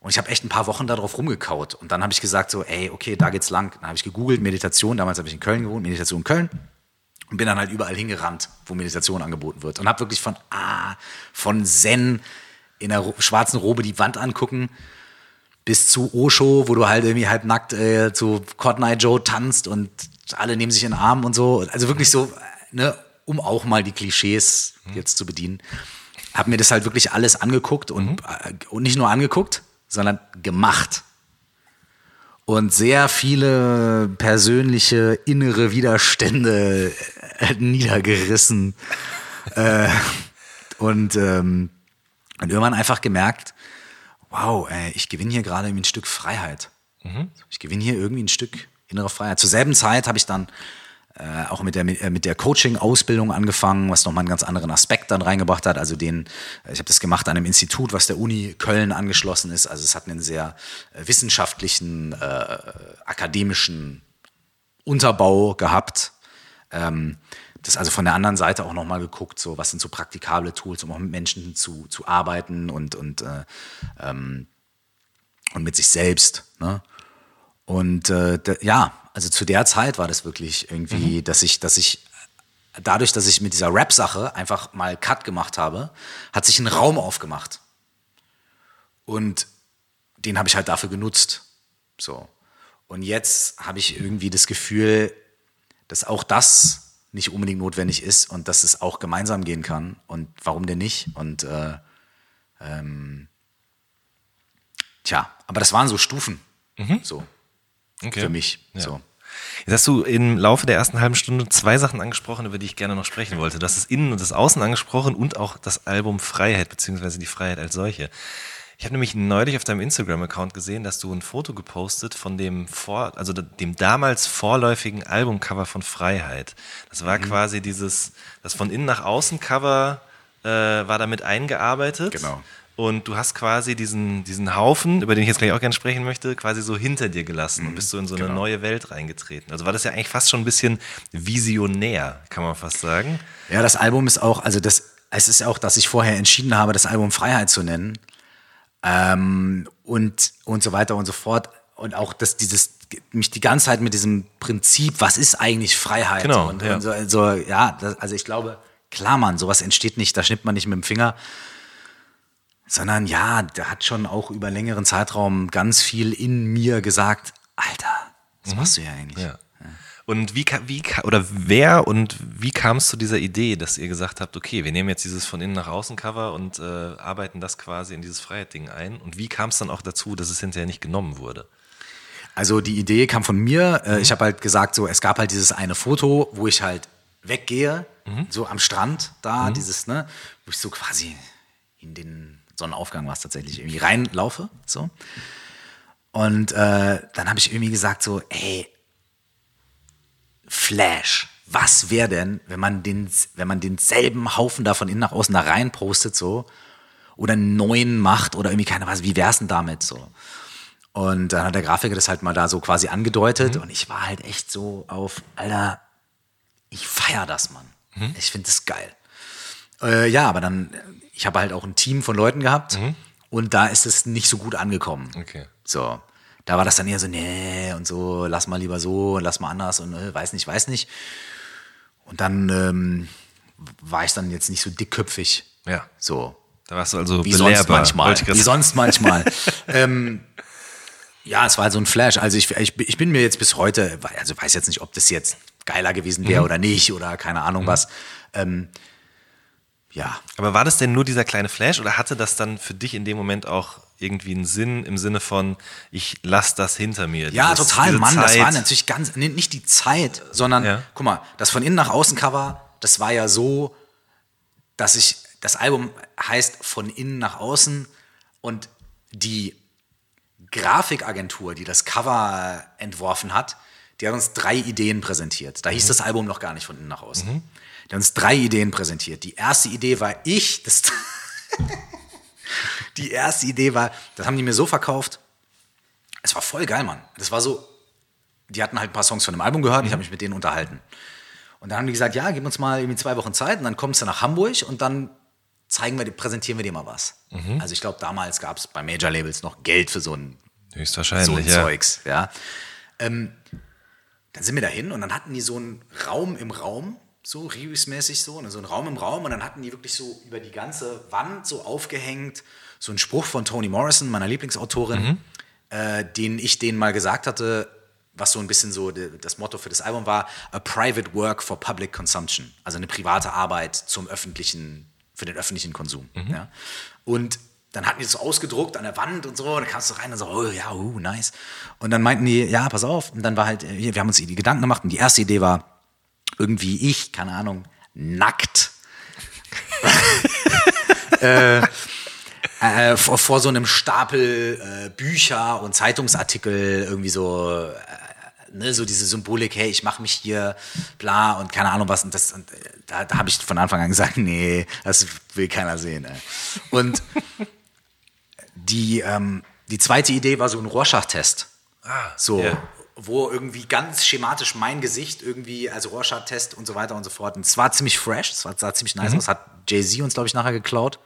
Und ich habe echt ein paar Wochen darauf rumgekaut. Und dann habe ich gesagt, so, ey, okay, da geht's lang. Dann habe ich gegoogelt, Meditation. Damals habe ich in Köln gewohnt, Meditation Köln. Und bin dann halt überall hingerannt, wo Meditation angeboten wird. Und habe wirklich von, ah, von Zen in der schwarzen Robe die Wand angucken, bis zu Osho, wo du halt irgendwie halbnackt äh, zu Cotton Eye Joe tanzt und alle nehmen sich in den Arm und so. Also wirklich so, äh, ne, um auch mal die Klischees jetzt zu bedienen. Hab mir das halt wirklich alles angeguckt und, äh, und nicht nur angeguckt, sondern gemacht. Und sehr viele persönliche innere Widerstände äh, niedergerissen. äh, und, ähm, und irgendwann einfach gemerkt, wow, ey, ich gewinne hier gerade ein Stück Freiheit. Ich gewinne hier irgendwie ein Stück innere Freiheit. Zur selben Zeit habe ich dann äh, auch mit der, äh, mit der Coaching-Ausbildung angefangen, was nochmal einen ganz anderen Aspekt dann reingebracht hat. Also den, äh, ich habe das gemacht an einem Institut, was der Uni Köln angeschlossen ist. Also es hat einen sehr äh, wissenschaftlichen, äh, akademischen Unterbau gehabt. Ähm, das also von der anderen Seite auch nochmal geguckt, so was sind so praktikable Tools, um auch mit Menschen zu, zu arbeiten und, und, äh, ähm, und mit sich selbst. Ne? Und äh, ja, also zu der Zeit war das wirklich irgendwie, dass ich, dass ich dadurch, dass ich mit dieser Rap-Sache einfach mal Cut gemacht habe, hat sich ein Raum aufgemacht. Und den habe ich halt dafür genutzt. So. Und jetzt habe ich irgendwie das Gefühl, dass auch das nicht unbedingt notwendig ist und dass es auch gemeinsam gehen kann. Und warum denn nicht? Und äh, ähm, tja, aber das waren so Stufen. So. Okay. Für mich. Ja. So. Jetzt hast du im Laufe der ersten halben Stunde zwei Sachen angesprochen, über die ich gerne noch sprechen wollte. Du hast das Innen und das Außen angesprochen und auch das Album Freiheit, beziehungsweise die Freiheit als solche. Ich habe nämlich neulich auf deinem Instagram-Account gesehen, dass du ein Foto gepostet von dem vor, also dem damals vorläufigen Albumcover von Freiheit. Das Mhm. war quasi dieses, das von innen nach außen Cover äh, war damit eingearbeitet. Genau. Und du hast quasi diesen, diesen Haufen, über den ich jetzt gleich auch gerne sprechen möchte, quasi so hinter dir gelassen und bist so in so eine genau. neue Welt reingetreten. Also war das ja eigentlich fast schon ein bisschen visionär, kann man fast sagen. Ja, das Album ist auch, also das, es ist auch, dass ich vorher entschieden habe, das Album Freiheit zu nennen. Ähm, und, und so weiter und so fort. Und auch das, dieses, mich die ganze Zeit mit diesem Prinzip, was ist eigentlich Freiheit? Genau, und, ja. und so, so, ja, das, also ich glaube, klar, Mann, sowas entsteht nicht, da schnippt man nicht mit dem Finger, sondern ja, der hat schon auch über längeren Zeitraum ganz viel in mir gesagt, Alter, was machst du ja eigentlich? Mhm. Ja. Und wie, wie oder wer und wie kam es zu dieser Idee, dass ihr gesagt habt, okay, wir nehmen jetzt dieses von innen nach außen Cover und äh, arbeiten das quasi in dieses Freiheit-Ding ein? Und wie kam es dann auch dazu, dass es hinterher nicht genommen wurde? Also die Idee kam von mir. Äh, Ich habe halt gesagt, so es gab halt dieses eine Foto, wo ich halt weggehe, so am Strand da, dieses, ne, wo ich so quasi in den Sonnenaufgang war es tatsächlich irgendwie reinlaufe, so. Und äh, dann habe ich irgendwie gesagt so, ey, Flash. Was wäre denn, wenn man den, wenn man denselben Haufen da von innen nach außen da rein postet so oder einen neuen macht oder irgendwie keine Ahnung, wie wär's denn damit so? Und dann hat der Grafiker das halt mal da so quasi angedeutet und ich war halt echt so auf, Alter, ich feier das, Mann. Ich finde das geil. Äh, ja, aber dann, ich habe halt auch ein Team von Leuten gehabt und da ist es nicht so gut angekommen. Okay. So, da war das dann eher so, nee, und so, lass mal lieber so und lass mal anders und äh, weiß nicht, weiß nicht. Und dann ähm, war ich dann jetzt nicht so dickköpfig. Ja. So, Da warst du also wie belehrbar. sonst manchmal. Wie sonst manchmal. ähm, ja, es war halt so ein Flash. Also ich, ich, ich bin mir jetzt bis heute, also weiß jetzt nicht, ob das jetzt geiler gewesen wäre oder nicht oder keine Ahnung was. Ähm, ja, Aber war das denn nur dieser kleine Flash oder hatte das dann für dich in dem Moment auch irgendwie einen Sinn im Sinne von, ich lass das hinter mir? Ja, Dieses- total, Mann. Das Zeit. war natürlich ganz, nee, nicht die Zeit, sondern, Ja. guck mal, das von innen nach außen Cover, das war ja so, dass ich, das Album heißt von innen nach außen und die Grafikagentur, die das Cover entworfen hat, die hat uns drei Ideen präsentiert. Da hieß das Album noch gar nicht von innen nach außen. Die hat uns drei Ideen präsentiert. Die erste Idee war ich, das, die erste Idee war, das haben die mir so verkauft, es war voll geil, Mann. Das war so, die hatten halt ein paar Songs von dem Album gehört, ich habe mich mit denen unterhalten. Und dann haben die gesagt, ja, gib uns mal irgendwie zwei Wochen Zeit und dann kommst du nach Hamburg und dann zeigen wir, präsentieren wir dir mal was. Also ich glaube, damals gab es bei Major Labels noch Geld für so ein, so Höchstwahrscheinlich, ein ja. Zeugs. Ja. Ähm, dann sind wir dahin und dann hatten die so einen Raum im Raum, so Rius-mäßig so, und so einen Raum im Raum und dann hatten die wirklich so über die ganze Wand so aufgehängt, so einen Spruch von Toni Morrison, meiner Lieblingsautorin, äh, den ich denen mal gesagt hatte, was so ein bisschen so das Motto für das Album war, a private work for public consumption, also eine private Arbeit zum öffentlichen, für den öffentlichen Konsum. Ja? Und dann hatten die das so ausgedruckt an der Wand und so, und dann kamst du rein und so, oh ja, uh, nice. Und dann meinten die, ja, pass auf, und dann war halt, äh, wir haben uns die Gedanken gemacht und die erste Idee war, irgendwie ich, keine Ahnung, nackt äh, vor, vor so einem Stapel äh, Bücher und Zeitungsartikel irgendwie so, äh, ne, so diese Symbolik, hey, ich mache mich hier bla und keine Ahnung was. Und, das, und äh, da, da habe ich von Anfang an gesagt, nee, das will keiner sehen. Ey. Und die, ähm, die zweite Idee war so ein Rorschach-Test. so, ja. Wo irgendwie ganz schematisch mein Gesicht irgendwie, also Rorschach-Test und so weiter und so fort. Und es war ziemlich fresh, es war, sah ziemlich nice aus, hat Jay-Z uns, glaube ich, nachher geklaut.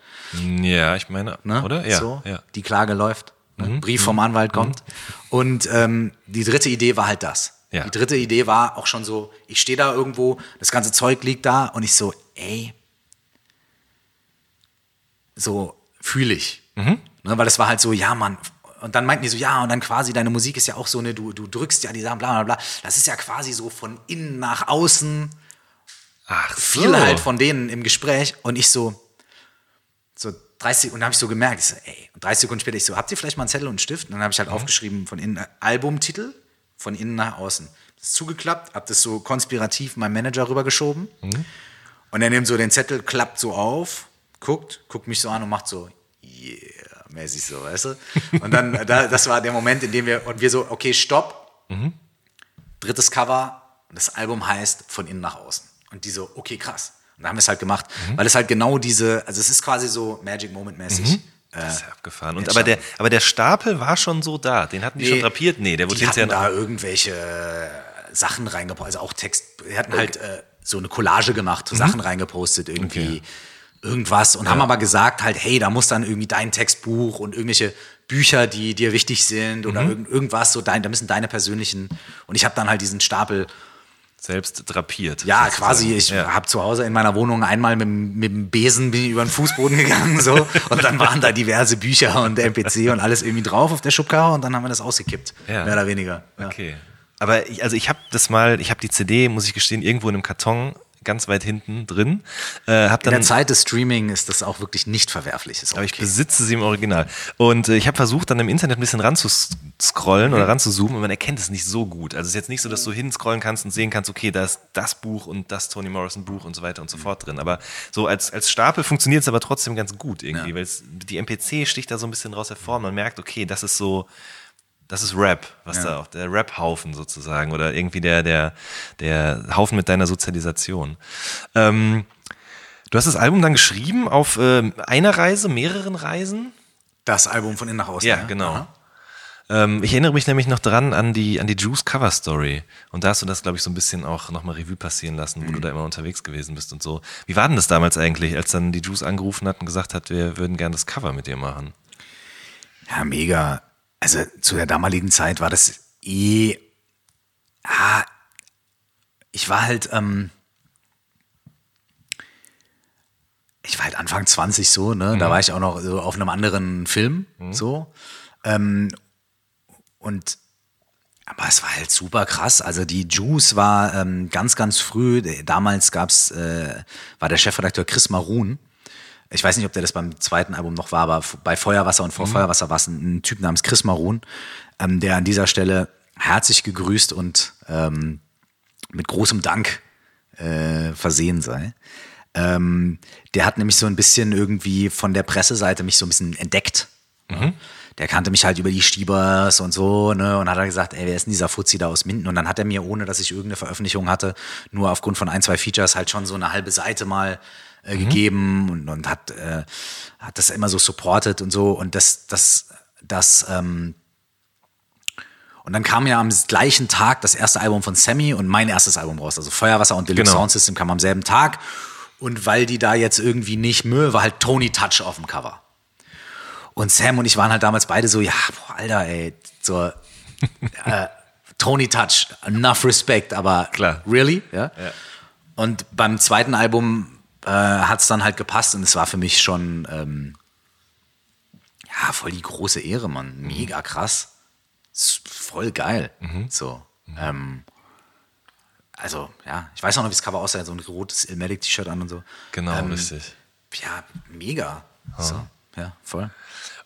Ja, ich meine, Ne? oder? Ja, so, ja. Die Klage läuft, ne? Brief vom Anwalt kommt. Und ähm, die dritte Idee war halt das. Ja. Die dritte Idee war auch schon so, ich stehe da irgendwo, das ganze Zeug liegt da und ich so, ey, so fühle ich. Mhm. Ne, weil das war halt so, ja, Mann. Und dann meinten die so, ja, und dann quasi, deine Musik ist ja auch so, ne, du, du drückst ja die Sachen, bla bla bla. Das ist ja quasi so von innen nach außen. Ach, so. Viel halt von denen im Gespräch. Und ich so, so 30, und dann habe ich so gemerkt, ich so, ey, und 30 Sekunden später, ich so, habt ihr vielleicht mal einen Zettel und einen Stift? Und dann habe ich halt aufgeschrieben von innen, äh, Albumtitel, von innen nach außen. Das ist zugeklappt, hab das so konspirativ meinem Manager rübergeschoben. Und er nimmt so den Zettel, klappt so auf, guckt, guckt mich so an und macht so, yeah, mäßig so, weißt du? Und dann, da, das war der Moment, in dem wir, und wir so, okay, stopp. Drittes Cover, und das Album heißt Von innen nach außen. Und die so, okay, krass. Und dann haben wir es halt gemacht, weil es halt genau diese, also es ist quasi so Magic Moment mäßig. Das ist abgefahren. Und aber, der, aber der Stapel war schon so da. Den hatten die schon drapiert? Nee, der wurde die hatten da irgendwelche äh, Sachen reingepostet, also auch Text, die hatten halt äh, so eine Collage gemacht, Sachen reingepostet, irgendwie irgendwas und haben aber gesagt halt, hey, da muss dann irgendwie dein Textbuch und irgendwelche Bücher, die dir wichtig sind oder irgend, irgendwas, so dein, da müssen deine persönlichen und ich habe dann halt diesen Stapel Selbst drapiert. ja, sozusagen. quasi. Ich Ja. habe zu Hause in meiner Wohnung einmal mit, dem- mit dem Besen bin ich über den Fußboden gegangen so und dann waren da diverse Bücher und MPC und alles irgendwie drauf auf der Schubkarre und dann haben wir das ausgekippt, Ja. mehr oder weniger. Ja. Okay. Aber ich, also ich habe das mal, ich habe die CD, muss ich gestehen, irgendwo in einem Karton ganz weit hinten drin. Äh, hab In dann, der Zeit des Streaming ist das auch wirklich nicht verwerflich. Aber ich okay. besitze sie im Original. Und äh, ich habe versucht, dann im Internet ein bisschen ranzuscrollen Mhm. oder ranzuzoomen und man erkennt es nicht so gut. Also es ist jetzt nicht so, dass du hinscrollen kannst und sehen kannst, okay, da ist das Buch und das Toni Morrison Buch und so weiter und Mhm. so fort drin. Aber so als, als Stapel funktioniert es aber trotzdem ganz gut irgendwie, weil es, die MPC sticht da so ein bisschen raus hervor. Man merkt, okay, das ist so, das ist Rap, was Ja. da auch, der Rap-Haufen sozusagen oder irgendwie der, der, der Haufen mit deiner Sozialisation. Ähm, du hast das Album dann geschrieben auf ähm, einer Reise, mehreren Reisen? das Album von innen nach außen. Ja, ne? genau. Aha. Ähm, ich erinnere mich nämlich noch dran an die, an die Juice Cover Story. Und da hast du das, glaube ich, so ein bisschen auch nochmal Revue passieren lassen, wo du da immer unterwegs gewesen bist und so. Wie war denn das damals eigentlich, als dann die Juice angerufen hat und gesagt hat, wir würden gerne das Cover mit dir machen? Ja, mega. Also zu der damaligen Zeit war das eh. Ah, ich war halt, ähm, ich war halt Anfang 20 so, ne? Da war ich auch noch so auf einem anderen Film, so. Ähm, und aber es war halt super krass. Also die Juice war ähm, ganz, ganz früh. Damals gab's, äh, war der Chefredakteur Chris Marun. Ich weiß nicht, ob der das beim zweiten Album noch war, aber bei Feuerwasser und vor Feuerwasser war es ein, ein Typ namens Chris Marun, ähm, der an dieser Stelle herzlich gegrüßt und ähm, mit großem Dank äh, versehen sei. Ähm, der hat nämlich so ein bisschen irgendwie von der Presseseite mich so ein bisschen entdeckt. Der kannte mich halt über die Stiebers und so, ne, und hat er gesagt, ey, wer ist denn dieser Fuzzi da aus Minden? Und dann hat er mir, ohne dass ich irgendeine Veröffentlichung hatte, nur aufgrund von ein, zwei Features halt schon so eine halbe Seite mal äh, gegeben und, und hat, äh, hat das immer so supported und so. Und das, das, das, ähm, und dann kam ja am gleichen Tag das erste Album von Sammy und mein erstes Album raus. Also Feuerwasser und Deluxe Genau. Sound System kam am selben Tag. Und weil die da jetzt irgendwie nicht Mühe, war halt Tony Touch auf dem Cover. Und Sam und ich waren halt damals beide so, ja, boah, Alter, ey, so äh, Tony Touch, enough respect, aber Klar. really? Ja? Ja. Und beim zweiten Album äh, hat es dann halt gepasst und es war für mich schon ähm, ja voll die große Ehre, Mann. Mega krass. Voll geil. So. Ähm, also, ja, ich weiß auch noch, wie das Cover aussah, so ein rotes Ilmatic-T-Shirt an und so. Genau, Ähm, richtig. Ja, mega. So, ja, voll.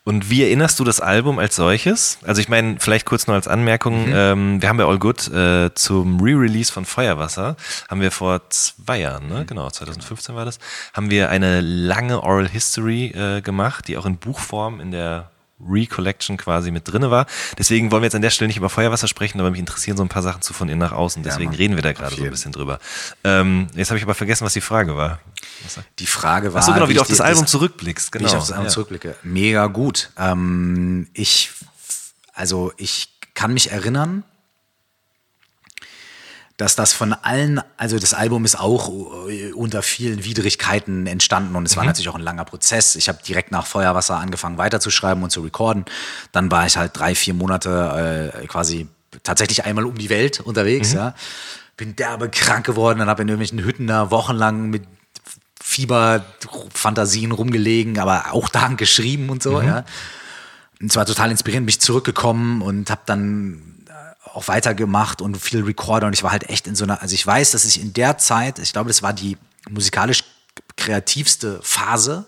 Und wie erinnerst du das Album als solches? Also ich meine, vielleicht kurz nur als Anmerkung, Mhm. ähm, wir haben bei All Good äh, zum Re-Release von Feuerwasser, haben wir vor zwei Jahren, ne? Mhm. genau, 2015 war das, haben wir eine lange Oral History äh, gemacht, die auch in Buchform in der Re-Collection quasi mit drinne war. Deswegen wollen wir jetzt an der Stelle nicht über Feuerwasser sprechen, aber mich interessieren so ein paar Sachen zu von innen nach außen. Deswegen Mann. reden wir da gerade so ein bisschen drüber. Ähm, jetzt habe ich aber vergessen, was die Frage war. Die Frage war. Achso, genau, wie du ich auf das die- Album zurückblickst. Wie Genau. ich auf das Album ja. zurückblicke. Mega gut. Ähm, ich, also ich kann mich erinnern, dass das von allen, also das Album ist auch äh, unter vielen Widrigkeiten entstanden und es war natürlich auch ein langer Prozess. Ich habe direkt nach Feuerwasser angefangen weiterzuschreiben und zu recorden. Dann war ich halt drei, vier Monate äh, quasi tatsächlich einmal um die Welt unterwegs. Ja. Bin derbe krank geworden und habe in irgendwelchen Hütten da wochenlang mit Fieberfantasien rumgelegen, aber auch da geschrieben und so. Ja. Und es war total inspirierend, mich zurückgekommen und habe dann auch weitergemacht und viel Recorder und ich war halt echt in so einer, also ich weiß, dass ich in der Zeit, ich glaube, das war die musikalisch kreativste Phase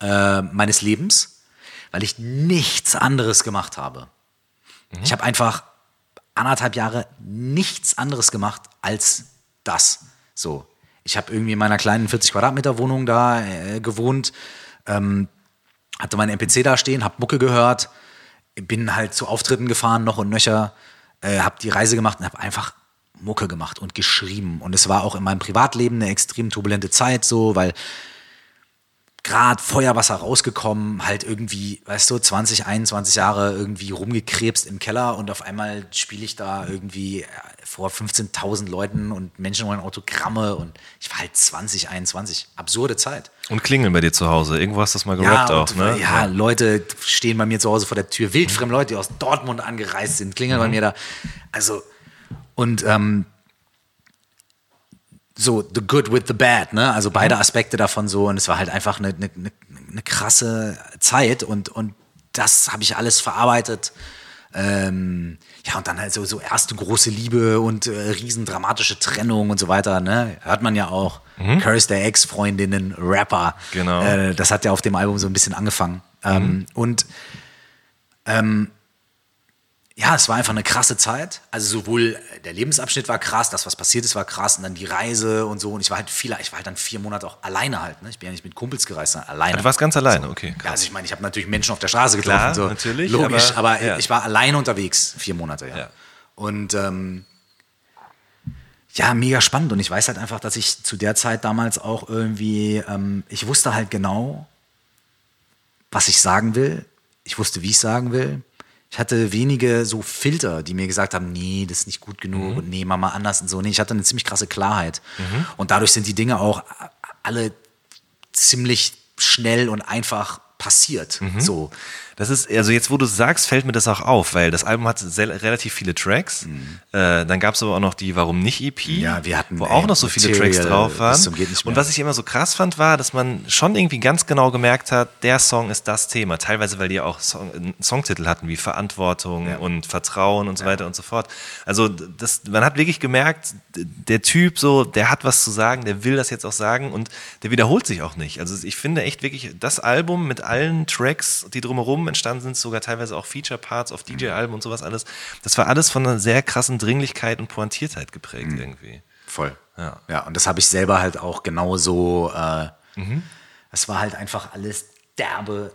äh, meines Lebens, weil ich nichts anderes gemacht habe. Ich habe einfach anderthalb Jahre nichts anderes gemacht als das. So, ich habe irgendwie in meiner kleinen 40 Quadratmeter Wohnung da äh, gewohnt, ähm, hatte meinen MPC da stehen, habe Mucke gehört, bin halt zu Auftritten gefahren, noch und nöcher, äh, habe die Reise gemacht und habe einfach Mucke gemacht und geschrieben. Und es war auch in meinem Privatleben eine extrem turbulente Zeit, so, weil gerade Feuerwasser rausgekommen, halt irgendwie, weißt du, 20, 21 Jahre irgendwie rumgekrebst im Keller und auf einmal spiele ich da irgendwie äh, vor 15.000 Leuten und Menschen wollen Autogramme und ich war halt 20, 21. Absurde Zeit. Und klingeln bei dir zu Hause. Irgendwo hast du das mal gerappt ja, auch, und, ne? Ja, Leute stehen bei mir zu Hause vor der Tür, wildfremde Leute, die aus Dortmund angereist sind, klingeln Mhm. bei mir da. Also, und ähm, so the good with the bad, ne? Also Mhm. beide Aspekte davon so und es war halt einfach eine, eine, eine, krasse Zeit und, und das habe ich alles verarbeitet. Ähm, ja, und dann halt so, so erste große Liebe und äh, riesen dramatische Trennung und so weiter, ne? Hört man ja auch. Curse der Ex-Freundinnen, Rapper. Mhm. Genau. Äh, das hat ja auf dem Album so ein bisschen angefangen. Ähm, und ähm, ja, es war einfach eine krasse Zeit. Also sowohl der Lebensabschnitt war krass, das, was passiert ist, war krass und dann die Reise und so. Und ich war halt viel, ich war halt dann vier Monate auch alleine halt. Ne? Ich bin ja nicht mit Kumpels gereist, sondern alleine. Du warst ganz alleine, okay. Ja, also ich meine, ich habe natürlich Menschen auf der Straße getroffen. Klar, so. natürlich, Logisch, aber- aber, ja. ich war alleine unterwegs, vier Monate, ja. Ja. Und ähm, ja, mega spannend. Und ich weiß halt einfach, dass ich zu der Zeit damals auch irgendwie, ähm, ich wusste halt genau, was ich sagen will. Ich wusste, wie ich sagen will. Ich hatte wenige so Filter, die mir gesagt haben, nee, das ist nicht gut genug und nee, mach mal anders und so. Nee, ich hatte eine ziemlich krasse Klarheit. Und dadurch sind die Dinge auch alle ziemlich schnell und einfach passiert. So. Das ist, also jetzt, wo du es sagst, fällt mir das auch auf, weil das Album hat sehr, relativ viele Tracks. Äh, dann gab es aber auch noch die Warum nicht EP, Mhm. Ja, wir hatten, wo auch ey, noch so viele Material Tracks drauf waren. Und was ich immer so krass fand, war, dass man schon irgendwie ganz genau gemerkt hat, der Song ist das Thema. Teilweise, weil die auch Song, einen Songtitel hatten wie Verantwortung Ja. und Vertrauen und so weiter und so fort. Also das, man hat wirklich gemerkt, der Typ so, der hat was zu sagen, der will das jetzt auch sagen und der wiederholt sich auch nicht. Also ich finde echt wirklich, das Album mit allen Tracks, die drumherum entstanden sind, sogar teilweise auch Feature-Parts auf DJ-Alben und sowas alles, das war alles von einer sehr krassen Dringlichkeit und Pointiertheit geprägt irgendwie. Voll. Ja. ja, und das habe ich selber halt auch genauso. Äh, Es war halt einfach alles derbe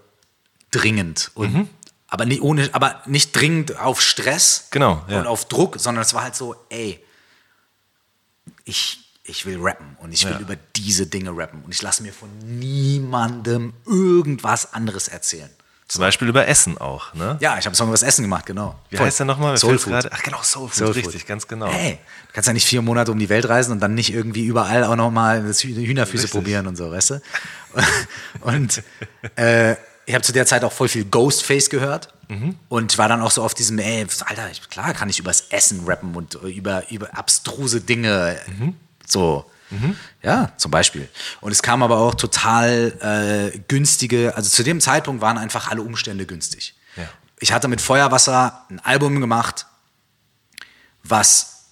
dringend. Und, aber, nicht ohne, aber nicht dringend auf Stress Genau, ja. und auf Druck, sondern es war halt so, ey, ich, ich will rappen und ich will Ja. über diese Dinge rappen und ich lasse mir von niemandem irgendwas anderes erzählen. Zum Beispiel über Essen auch, ne? Ja, ich habe einen Song über das Essen gemacht, genau. Wie Voll. heißt der nochmal? Mir Soul fällt's Food. gerade- Ach genau, Soul Food, Soul richtig, ganz genau. Hey, du kannst ja nicht vier Monate um die Welt reisen und dann nicht irgendwie überall auch nochmal Hühnerfüße Richtig. probieren und so, weißt du? Und äh, ich habe zu der Zeit auch voll viel Ghostface gehört Mhm. und war dann auch so auf diesem, ey, Alter, klar kann ich übers Essen rappen und über, über abstruse Dinge Mhm. so. Ja, zum Beispiel. Und es kam aber auch total äh, günstige, also zu dem Zeitpunkt waren einfach alle Umstände günstig. Ja. Ich hatte mit Feuerwasser ein Album gemacht, was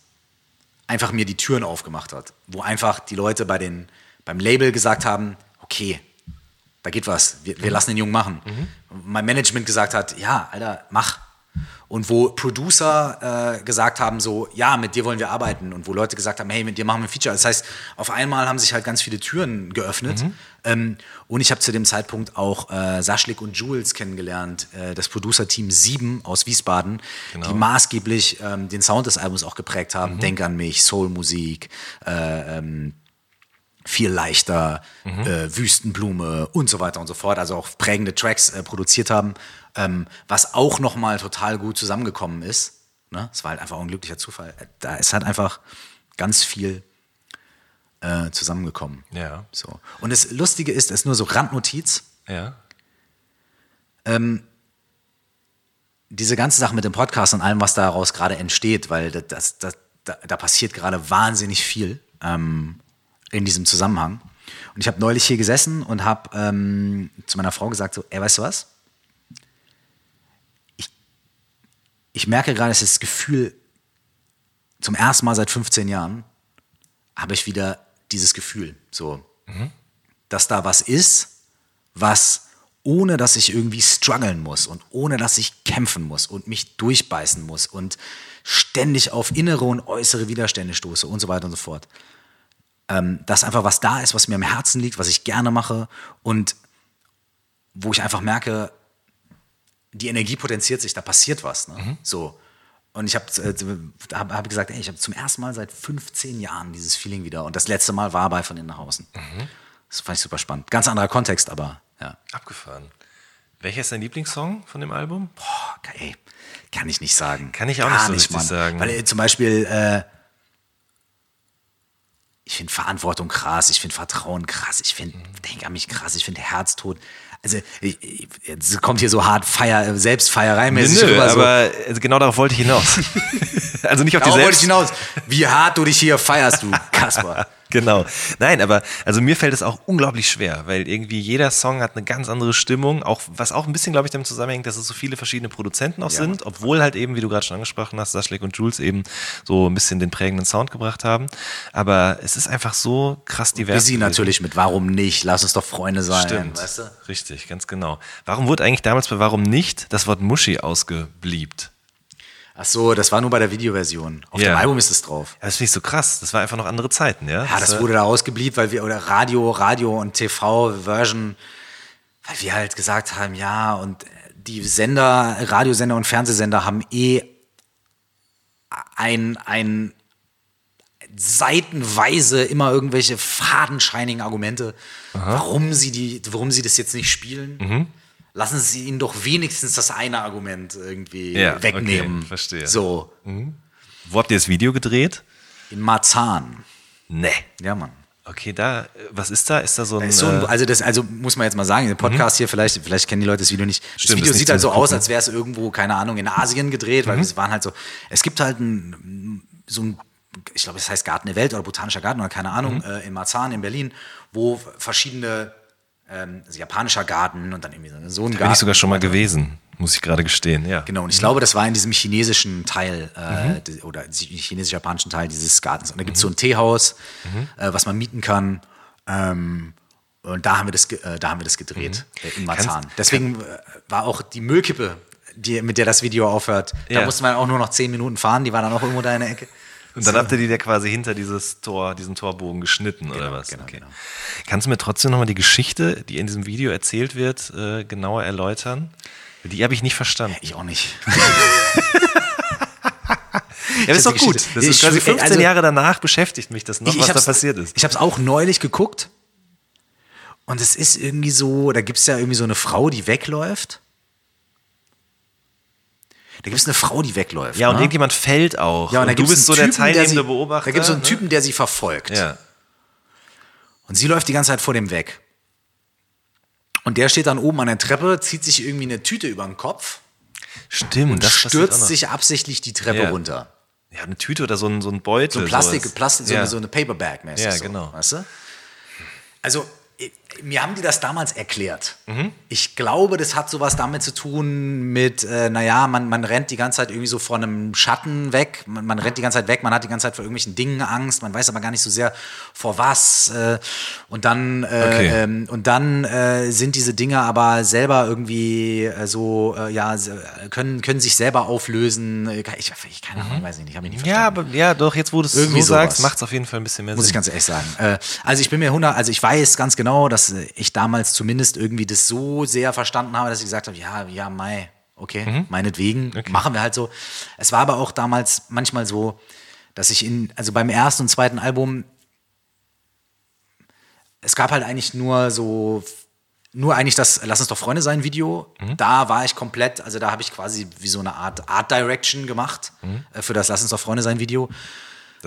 einfach mir die Türen aufgemacht hat, wo einfach die Leute bei den, beim Label gesagt haben, okay, da geht was, wir, wir lassen den Jungen machen. Mein Management gesagt hat, ja, Alter, mach. Und wo Producer äh, gesagt haben, so, ja, mit dir wollen wir arbeiten. Und wo Leute gesagt haben, hey, mit dir machen wir ein Feature. Das heißt, auf einmal haben sich halt ganz viele Türen geöffnet. Ähm, und ich habe zu dem Zeitpunkt auch äh, Saschlik und Jules kennengelernt, äh, das Producer-Team 7 aus Wiesbaden, die maßgeblich ähm, den Sound des Albums auch geprägt haben. Denk an mich, Soulmusik, äh, ähm, viel leichter, äh, Wüstenblume und so weiter und so fort, also auch prägende Tracks äh, produziert haben, ähm, was auch nochmal total gut zusammengekommen ist. Ne? Es war halt einfach ein glücklicher Zufall. Da ist halt einfach ganz viel äh, zusammengekommen. Ja. So. Und das Lustige ist, es ist nur so Randnotiz, Ja. diese ganze Sache mit dem Podcast und allem, was daraus gerade entsteht, weil das, das, das, da, da passiert gerade wahnsinnig viel ähm, in diesem Zusammenhang. Und ich habe neulich hier gesessen und habe ähm, zu meiner Frau gesagt, so, ey, weißt du was? Ich, ich merke gerade, ist das Gefühl, zum ersten Mal seit 15 Jahren habe ich wieder dieses Gefühl, so, dass da was ist, was ohne dass ich irgendwie strugglen muss und ohne dass ich kämpfen muss und mich durchbeißen muss und ständig auf innere und äußere Widerstände stoße und so weiter und so fort. Ähm, dass einfach was da ist, was mir am Herzen liegt, was ich gerne mache und wo ich einfach merke, die Energie potenziert sich, da passiert was. Ne? So. Und ich habe äh, hab, hab gesagt, ey, ich habe zum ersten Mal seit 15 Jahren dieses Feeling wieder. Und das letzte Mal war bei von innen nach außen. Das fand ich super spannend. Ganz anderer Kontext, aber ja. Abgefahren. Welcher ist dein Lieblingssong von dem Album? Boah, ey, kann ich nicht sagen. Kann ich auch nicht so richtig sagen. Weil äh, zum Beispiel, äh, finde Verantwortung krass, ich finde Vertrauen krass, ich finde Denk an mich krass, ich finde Herztod. Also ich, ich, jetzt kommt hier so hart Feier, Selbstfeiereimäßig Nö, rüber. So. aber also genau darauf wollte ich hinaus. also nicht auf die Darauf wollte ich Selbst... hinaus. Wie hart du dich hier feierst, du Kasper. Genau. Nein, aber also mir fällt es auch unglaublich schwer, weil irgendwie jeder Song hat eine ganz andere Stimmung, auch was auch ein bisschen, glaube ich, damit zusammenhängt, dass es so viele verschiedene Produzenten auch sind, obwohl halt eben, wie du gerade schon angesprochen hast, Saschlik und Jules eben so ein bisschen den prägenden Sound gebracht haben. Aber es ist einfach so krass divers. Busy gewesen. natürlich mit Warum nicht? Lass uns doch Freunde sein. Stimmt. Weißt du? Richtig, ganz genau. Warum wurde eigentlich damals bei Warum nicht das Wort Muschi ausgebliebt? Ach so, das war nur bei der Videoversion. Auf Ja. dem Album ist es drauf. Ja, das finde ich so krass. Das war einfach noch andere Zeiten, ja? Ja, das war- wurde da ausgeblieben, weil wir, oder Radio, Radio und TV-Version, weil wir halt gesagt haben, ja, und die Sender, Radiosender und Fernsehsender haben eh ein, ein seitenweise immer irgendwelche fadenscheinigen Argumente, warum sie, die, warum sie das jetzt nicht spielen. Mhm. Lassen Sie ihnen doch wenigstens das eine Argument irgendwie Ja, wegnehmen. okay, verstehe. So, Wo habt ihr das Video gedreht? in Marzahn. Nee. Ja, Mann. Okay, da, was ist da? Ist da so ein. So ein, äh, also das, also muss man jetzt mal sagen, der Podcast hier, vielleicht, vielleicht kennen die Leute das Video nicht. Das Stimmt, Video ist nicht sieht halt so aus, als wäre es irgendwo, keine Ahnung, in Asien gedreht, weil es waren halt so, es gibt halt ein, so ein, ich glaube, es heißt Garten der Welt oder Botanischer Garten oder keine Ahnung, äh, in Marzahn in Berlin, wo verschiedene, ähm, also japanischer Garten und dann irgendwie so, so ein bin Garten. ich sogar schon mal gewesen, muss ich gerade gestehen, ja. Genau, und ich glaube, das war in diesem chinesischen Teil äh, des- oder chinesisch-japanischen Teil dieses Gartens. Und da gibt es so ein Teehaus, äh, was man mieten kann. Ähm, und da haben wir das, äh, da haben wir das gedreht, äh, in Marzahn. Kannst- Deswegen äh, war auch die Müllkippe, die, mit der das Video aufhört, Ja. da musste man auch nur noch zehn Minuten fahren, die war dann auch irgendwo da in der Ecke. Und dann habt ihr die da quasi hinter dieses Tor, diesen Torbogen geschnitten oder was? genau, genau. Kannst du mir trotzdem nochmal die Geschichte, die in diesem Video erzählt wird, äh, genauer erläutern? Die habe ich nicht verstanden. Ich auch nicht. Ja, das ist doch gut. Das Ich ist quasi schwör- 15 also- Jahre danach beschäftigt mich das noch, was da passiert ist. Ich habe es auch neulich geguckt. Und es ist irgendwie so, da gibt es ja irgendwie so eine Frau, die wegläuft. Da gibt es eine Frau, die wegläuft. ja, und ne? irgendjemand fällt auch. ja, und da du bist so der Typen, teilnehmende sie, Beobachter. Da gibt es so einen ne? Typen, der sie verfolgt. Ja. Und sie läuft die ganze Zeit vor dem weg. Und der steht dann oben an der Treppe, zieht sich irgendwie eine Tüte über den Kopf Stimmt, und das stürzt sich absichtlich die Treppe Ja. runter. Ja, eine Tüte oder so ein, so ein Beutel. So ein Plastik, sowas. Plastik so, ja. eine, so eine Paperback-mäßig. Ja, so, genau. Weißt du? Also, mir haben die das damals erklärt. Mhm. Ich glaube, das hat sowas damit zu tun mit, äh, naja, man, man rennt die ganze Zeit irgendwie so vor einem Schatten weg, man, man rennt die ganze Zeit weg, man hat die ganze Zeit vor irgendwelchen Dingen Angst, man weiß aber gar nicht so sehr vor was. Äh, und dann, äh, Okay. ähm, und dann äh, sind diese Dinge aber selber irgendwie äh, so, äh, ja, können, können sich selber auflösen. Ich, ich keine Ahnung, weiß ich nicht, habe ich nicht verstanden. Mhm. Ja, aber ja, doch, jetzt wo du es so Irgendwie sagst, macht es auf jeden Fall ein bisschen mehr Muss ich Sinn. ganz ehrlich sagen. Also ich bin mir 100, also ich weiß ganz genau, dass äh, ich damals zumindest irgendwie das so sehr verstanden habe, dass ich gesagt habe, ja, ja, Mai, okay, Mhm. meinetwegen, machen wir halt so. Es war aber auch damals manchmal so, dass ich in, also beim ersten und zweiten Album, es gab halt eigentlich nur so, nur eigentlich das Lass uns doch Freunde sein Video. Mhm. Da war ich komplett, also da habe ich quasi wie so eine Art Art Direction gemacht Mhm. äh, für das Lass uns doch Freunde sein Video.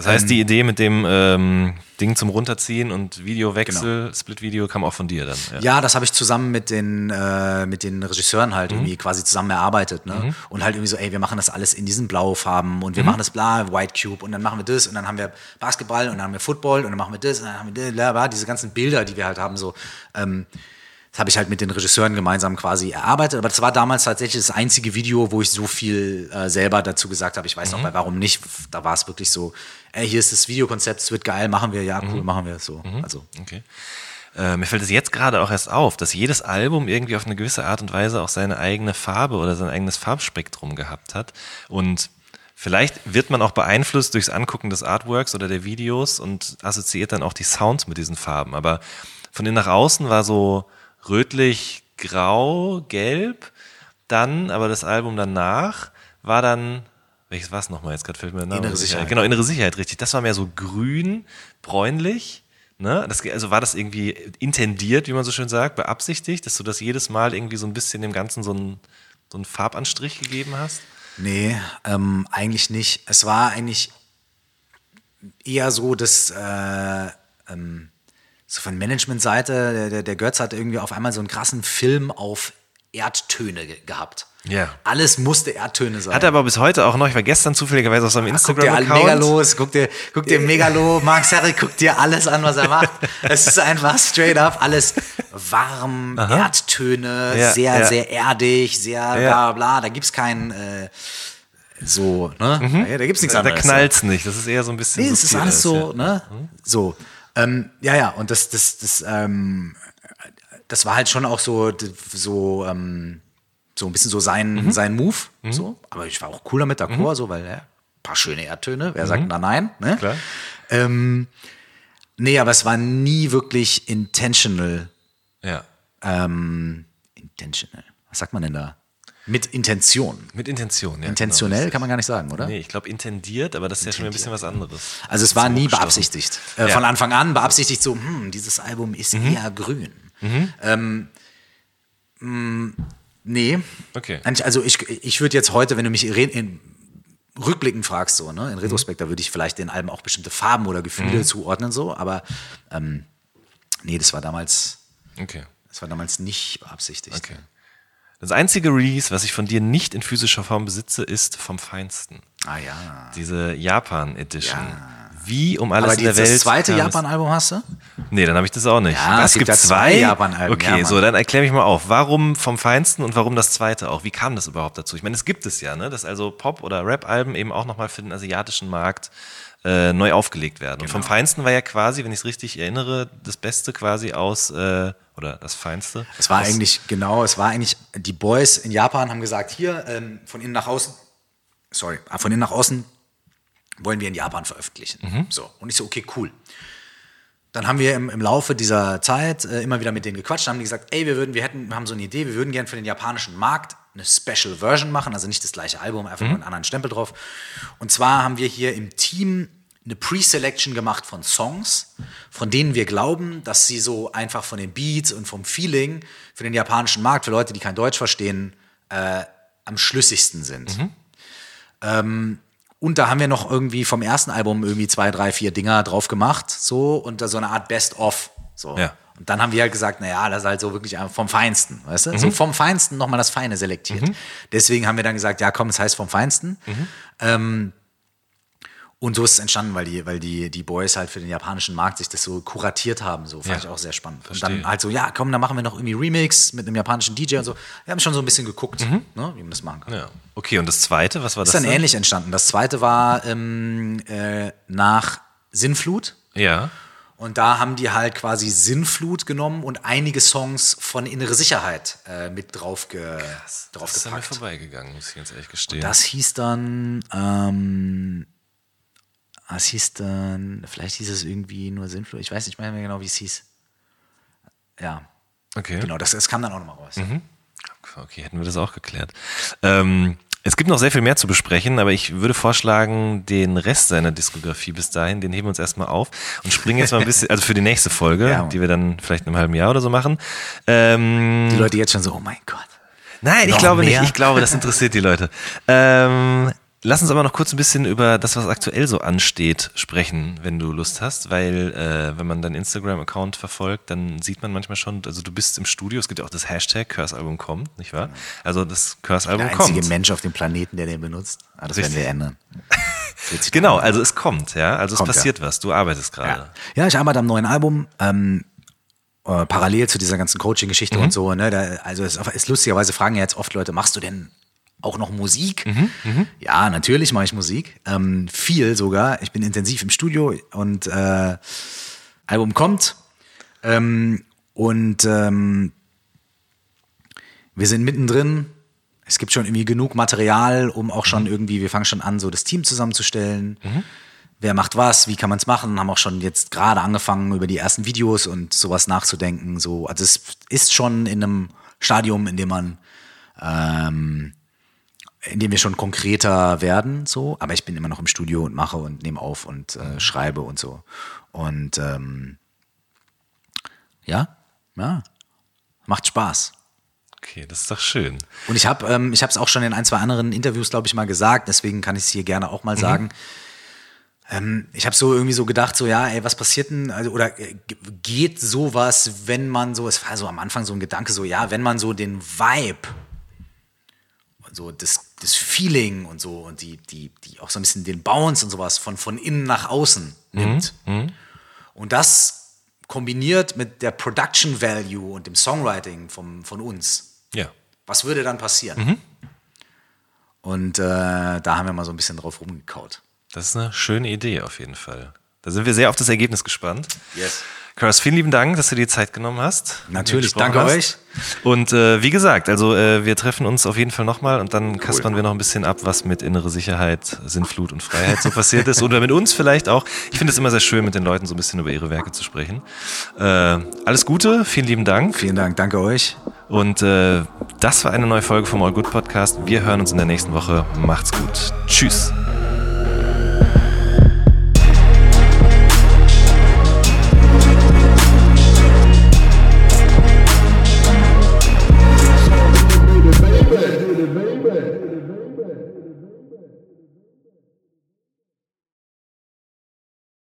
Das heißt, Ähm, die Idee mit dem ähm, Ding zum Runterziehen und Videowechsel, Split-Video, kam auch von dir dann. Ja. Ja, das habe ich zusammen mit den, äh, mit den Regisseuren halt irgendwie quasi zusammen erarbeitet. Ne? Und halt irgendwie so, ey, wir machen das alles in diesen Blaufarben und wir machen das bla, White Cube und dann machen wir das und dann haben wir Basketball und dann haben wir Football und dann machen wir das und dann haben wir das, bla, bla, diese ganzen Bilder, die wir halt haben, so. Ähm, das habe ich halt mit den Regisseuren gemeinsam quasi erarbeitet. Aber das war damals tatsächlich das einzige Video, wo ich so viel äh, selber dazu gesagt habe. Ich weiß noch bei Warum nicht. Da war es wirklich so, ey, hier ist das Videokonzept, es wird geil, machen wir, ja, cool, machen wir so. Also. Okay. Äh, mir fällt es jetzt gerade auch erst auf, dass jedes Album irgendwie auf eine gewisse Art und Weise auch seine eigene Farbe oder sein eigenes Farbspektrum gehabt hat. Und vielleicht wird man auch beeinflusst durchs Angucken des Artworks oder der Videos und assoziiert dann auch die Sounds mit diesen Farben. Aber von innen nach außen war so rötlich, grau, gelb. Dann, aber das Album danach war dann, welches war es nochmal? Jetzt gerade fällt mir der Name Innere. Sicherheit. Genau, innere Sicherheit, richtig. Das war mehr so grün, bräunlich. Ne? Das, also war das irgendwie intendiert, wie man so schön sagt, beabsichtigt, dass du das jedes Mal irgendwie so ein bisschen dem Ganzen so einen, so einen Farbanstrich gegeben hast? Nee, ähm, eigentlich nicht. Es war eigentlich eher so, dass äh, ähm, so von Managementseite, der, der, der Götz hat irgendwie auf einmal so einen krassen Film auf Erdtöne ge gehabt. Ja. Alles musste Erdtöne sein. Hat er aber bis heute auch noch, ich war gestern zufälligerweise auf seinem Ah, guck dir Instagram-Account. Megalos, guck dir, guck dir Megalo, Mark Serri, guck dir alles an, was er macht. Es ist einfach straight up alles warm, Erdtöne, Ja, sehr, ja. sehr erdig, sehr Ja. bla bla. Da gibt's kein äh, so, ne? Ja, da gibt's nichts Da, da anderes. knallt's nicht, das ist eher so ein bisschen. Nee, es ist alles so, ja. ne? So. Ähm, ja, ja, und das, das, das, ähm, das war halt schon auch so, so, ähm, so ein bisschen so sein, Mhm. sein Move. So. Aber ich war auch cool damit, d'accord, so, weil, ja, ein paar schöne Erdtöne, wer sagt da nein? Ne? Mhm. Klar. Ähm, nee, aber es war nie wirklich intentional. Ja. Ähm, intentional. Was sagt man denn da? Mit Intention. Mit Intention, ja. Intentionell genau. kann man gar nicht sagen, oder? Nee, ich glaube intendiert, aber das ist ja schon ein bisschen was anderes. Also es war nie beabsichtigt. Äh, Ja. Von Anfang an beabsichtigt so, hm, dieses Album ist Mhm. eher grün. Ähm, mh, nee. Okay. Also ich, ich würde jetzt heute, wenn du mich in, rückblickend fragst, so, ne, in Mhm. Retrospekt, da würde ich vielleicht den Alben auch bestimmte Farben oder Gefühle zuordnen, so, aber ähm, nee, das war damals, Okay. das war damals nicht beabsichtigt. Okay. Das einzige Release, was ich von dir nicht in physischer Form besitze, ist vom Feinsten. Ah ja. Diese Japan Edition. Wie um alles Aber in der Welt. das zweite Japan-Album hast du? Nee, dann habe ich das auch nicht. Ja, es gibt gibt's ja zwei Japan-Alben, Okay, ja, so, dann erklär mich mal auf. Warum vom Feinsten und warum das zweite auch? Wie kam das überhaupt dazu? Ich meine, es gibt es ja, ne? dass also Pop- oder Rap-Alben eben auch nochmal für den asiatischen Markt äh, neu aufgelegt werden. Und Genau. vom Feinsten war ja quasi, wenn ich es richtig erinnere, das Beste quasi aus, äh, oder das Feinste. Es war aus, eigentlich, genau, es war eigentlich, die Boys in Japan haben gesagt, hier, ähm, von innen nach außen, sorry, ah, von innen nach außen wollen wir in Japan veröffentlichen. So, und ich so, okay, cool. Dann haben wir im, im Laufe dieser Zeit äh, immer wieder mit denen gequatscht, haben die gesagt, ey, wir würden, wir hätten, wir haben so eine Idee, wir würden gerne für den japanischen Markt eine Special Version machen, also nicht das gleiche Album, einfach nur einen anderen Stempel drauf. Und zwar haben wir hier im Team eine Pre-Selection gemacht von Songs, von denen wir glauben, dass sie so einfach von den Beats und vom Feeling für den japanischen Markt, für Leute, die kein Deutsch verstehen, äh, am schlüssigsten sind. Ähm, und da haben wir noch irgendwie vom ersten Album irgendwie zwei, drei, vier Dinger drauf gemacht, so und da so eine Art Best-of. So. Ja. Und dann haben wir halt gesagt, naja, das ist halt so wirklich vom Feinsten, weißt du? So vom Feinsten nochmal das Feine selektiert. Deswegen haben wir dann gesagt, ja komm, das heißt vom Feinsten. Ähm, und so ist es entstanden, weil die, weil die, die Boys halt für den japanischen Markt sich das so kuratiert haben. So fand Ja. ich auch sehr spannend. Und Verstehe. dann halt so, ja, komm, dann machen wir noch irgendwie Remix mit einem japanischen DJ und so. Wir haben schon so ein bisschen geguckt, ne, wie man das machen kann. Ja. Okay, und das zweite, was war Ist das? dann dann? ähnlich entstanden. Das zweite war ähm, äh, nach Sinnflut. Ja. Und da haben die halt quasi Sinnflut genommen und einige Songs von Innere Sicherheit äh, mit drauf, ge Das ist an mir draufgepackt. vorbeigegangen, muss ich ganz ehrlich gestehen. Das hieß dann, ähm, das hieß dann, vielleicht hieß es irgendwie nur Sinnflut. Ich weiß nicht mehr genau, wie es hieß. Ja, okay. genau, das, das kam dann auch nochmal raus. Okay, hätten wir das auch geklärt. Ähm, es gibt noch sehr viel mehr zu besprechen, aber ich würde vorschlagen, den Rest seiner Diskografie bis dahin, den heben wir uns erstmal auf und springen jetzt mal ein bisschen, also für die nächste Folge, Ja, die wir dann vielleicht in einem halben Jahr oder so machen. Ähm, Die Leute jetzt schon so, oh mein Gott. Nein, ich glaube mehr? nicht. Ich glaube, das interessiert die Leute. Ähm, lass uns aber noch kurz ein bisschen über das, was aktuell so ansteht, sprechen, wenn du Lust hast, weil äh, wenn man deinen Instagram-Account verfolgt, dann sieht man manchmal schon, also du bist im Studio, es gibt ja auch das Hashtag Curse-Album kommt, nicht wahr? Also das Curse-Album Der einzige kommt. Mensch auf dem Planeten, der den benutzt. Ah, das werden Richtig. wir ändern. Genau, also es kommt, ja. Also Kommt, es passiert was. Du arbeitest gerade. Ja. ja, ich arbeite am neuen Album. Ähm, äh, parallel zu dieser ganzen Coaching-Geschichte Mhm. und so. Ne, da, also es ist lustigerweise fragen ja jetzt oft Leute, machst du denn auch noch Musik? Mhm, Ja, natürlich mache ich Musik. Ähm, viel sogar. Ich bin intensiv im Studio und äh, Album kommt. Ähm, und ähm, wir sind mittendrin. Es gibt schon irgendwie genug Material, um auch Mhm. schon irgendwie, wir fangen schon an, so das Team zusammenzustellen. Wer macht was, wie kann man es machen? Haben auch schon jetzt gerade angefangen, über die ersten Videos und sowas nachzudenken. So, also es ist schon in einem Stadium, in dem man, ähm, in dem wir schon konkreter werden, so, aber ich bin immer noch im Studio und mache und nehme auf und äh, schreibe und so. Und ähm, Ja? Ja. Macht Spaß. Okay, das ist doch schön. Und ich habe ähm, ich es auch schon in ein, zwei anderen Interviews, glaube ich, mal gesagt, deswegen kann ich es hier gerne auch mal Mhm. sagen. Ähm, ich habe so irgendwie so gedacht, so, ja, ey, was passiert denn, also, oder äh, geht sowas, wenn man so, es war so am Anfang so ein Gedanke, so, ja, wenn man so den Vibe, und so das, das Feeling und so und die, die, die auch so ein bisschen den Bounce und sowas von, von innen nach außen nimmt. Und das kombiniert mit der Production Value und dem Songwriting vom, von uns. Ja. Was würde dann passieren? Mhm. Und äh, da haben wir mal so ein bisschen drauf rumgekaut. Das ist eine schöne Idee auf jeden Fall. Da sind wir sehr auf das Ergebnis gespannt. Yes. Karas, vielen lieben Dank, dass du dir die Zeit genommen hast. Natürlich, danke hast. euch. Und äh, wie gesagt, also äh, wir treffen uns auf jeden Fall nochmal und dann kaspern wir noch ein bisschen ab, was mit innere Sicherheit, Sinnflut und Freiheit so passiert ist. Oder mit uns vielleicht auch. Ich finde es immer sehr schön, mit den Leuten so ein bisschen über ihre Werke zu sprechen. Äh, alles Gute, vielen lieben Dank. Vielen Dank, danke euch. Und äh, das war eine neue Folge vom All Good Podcast. Wir hören uns in der nächsten Woche. Macht's gut. Tschüss.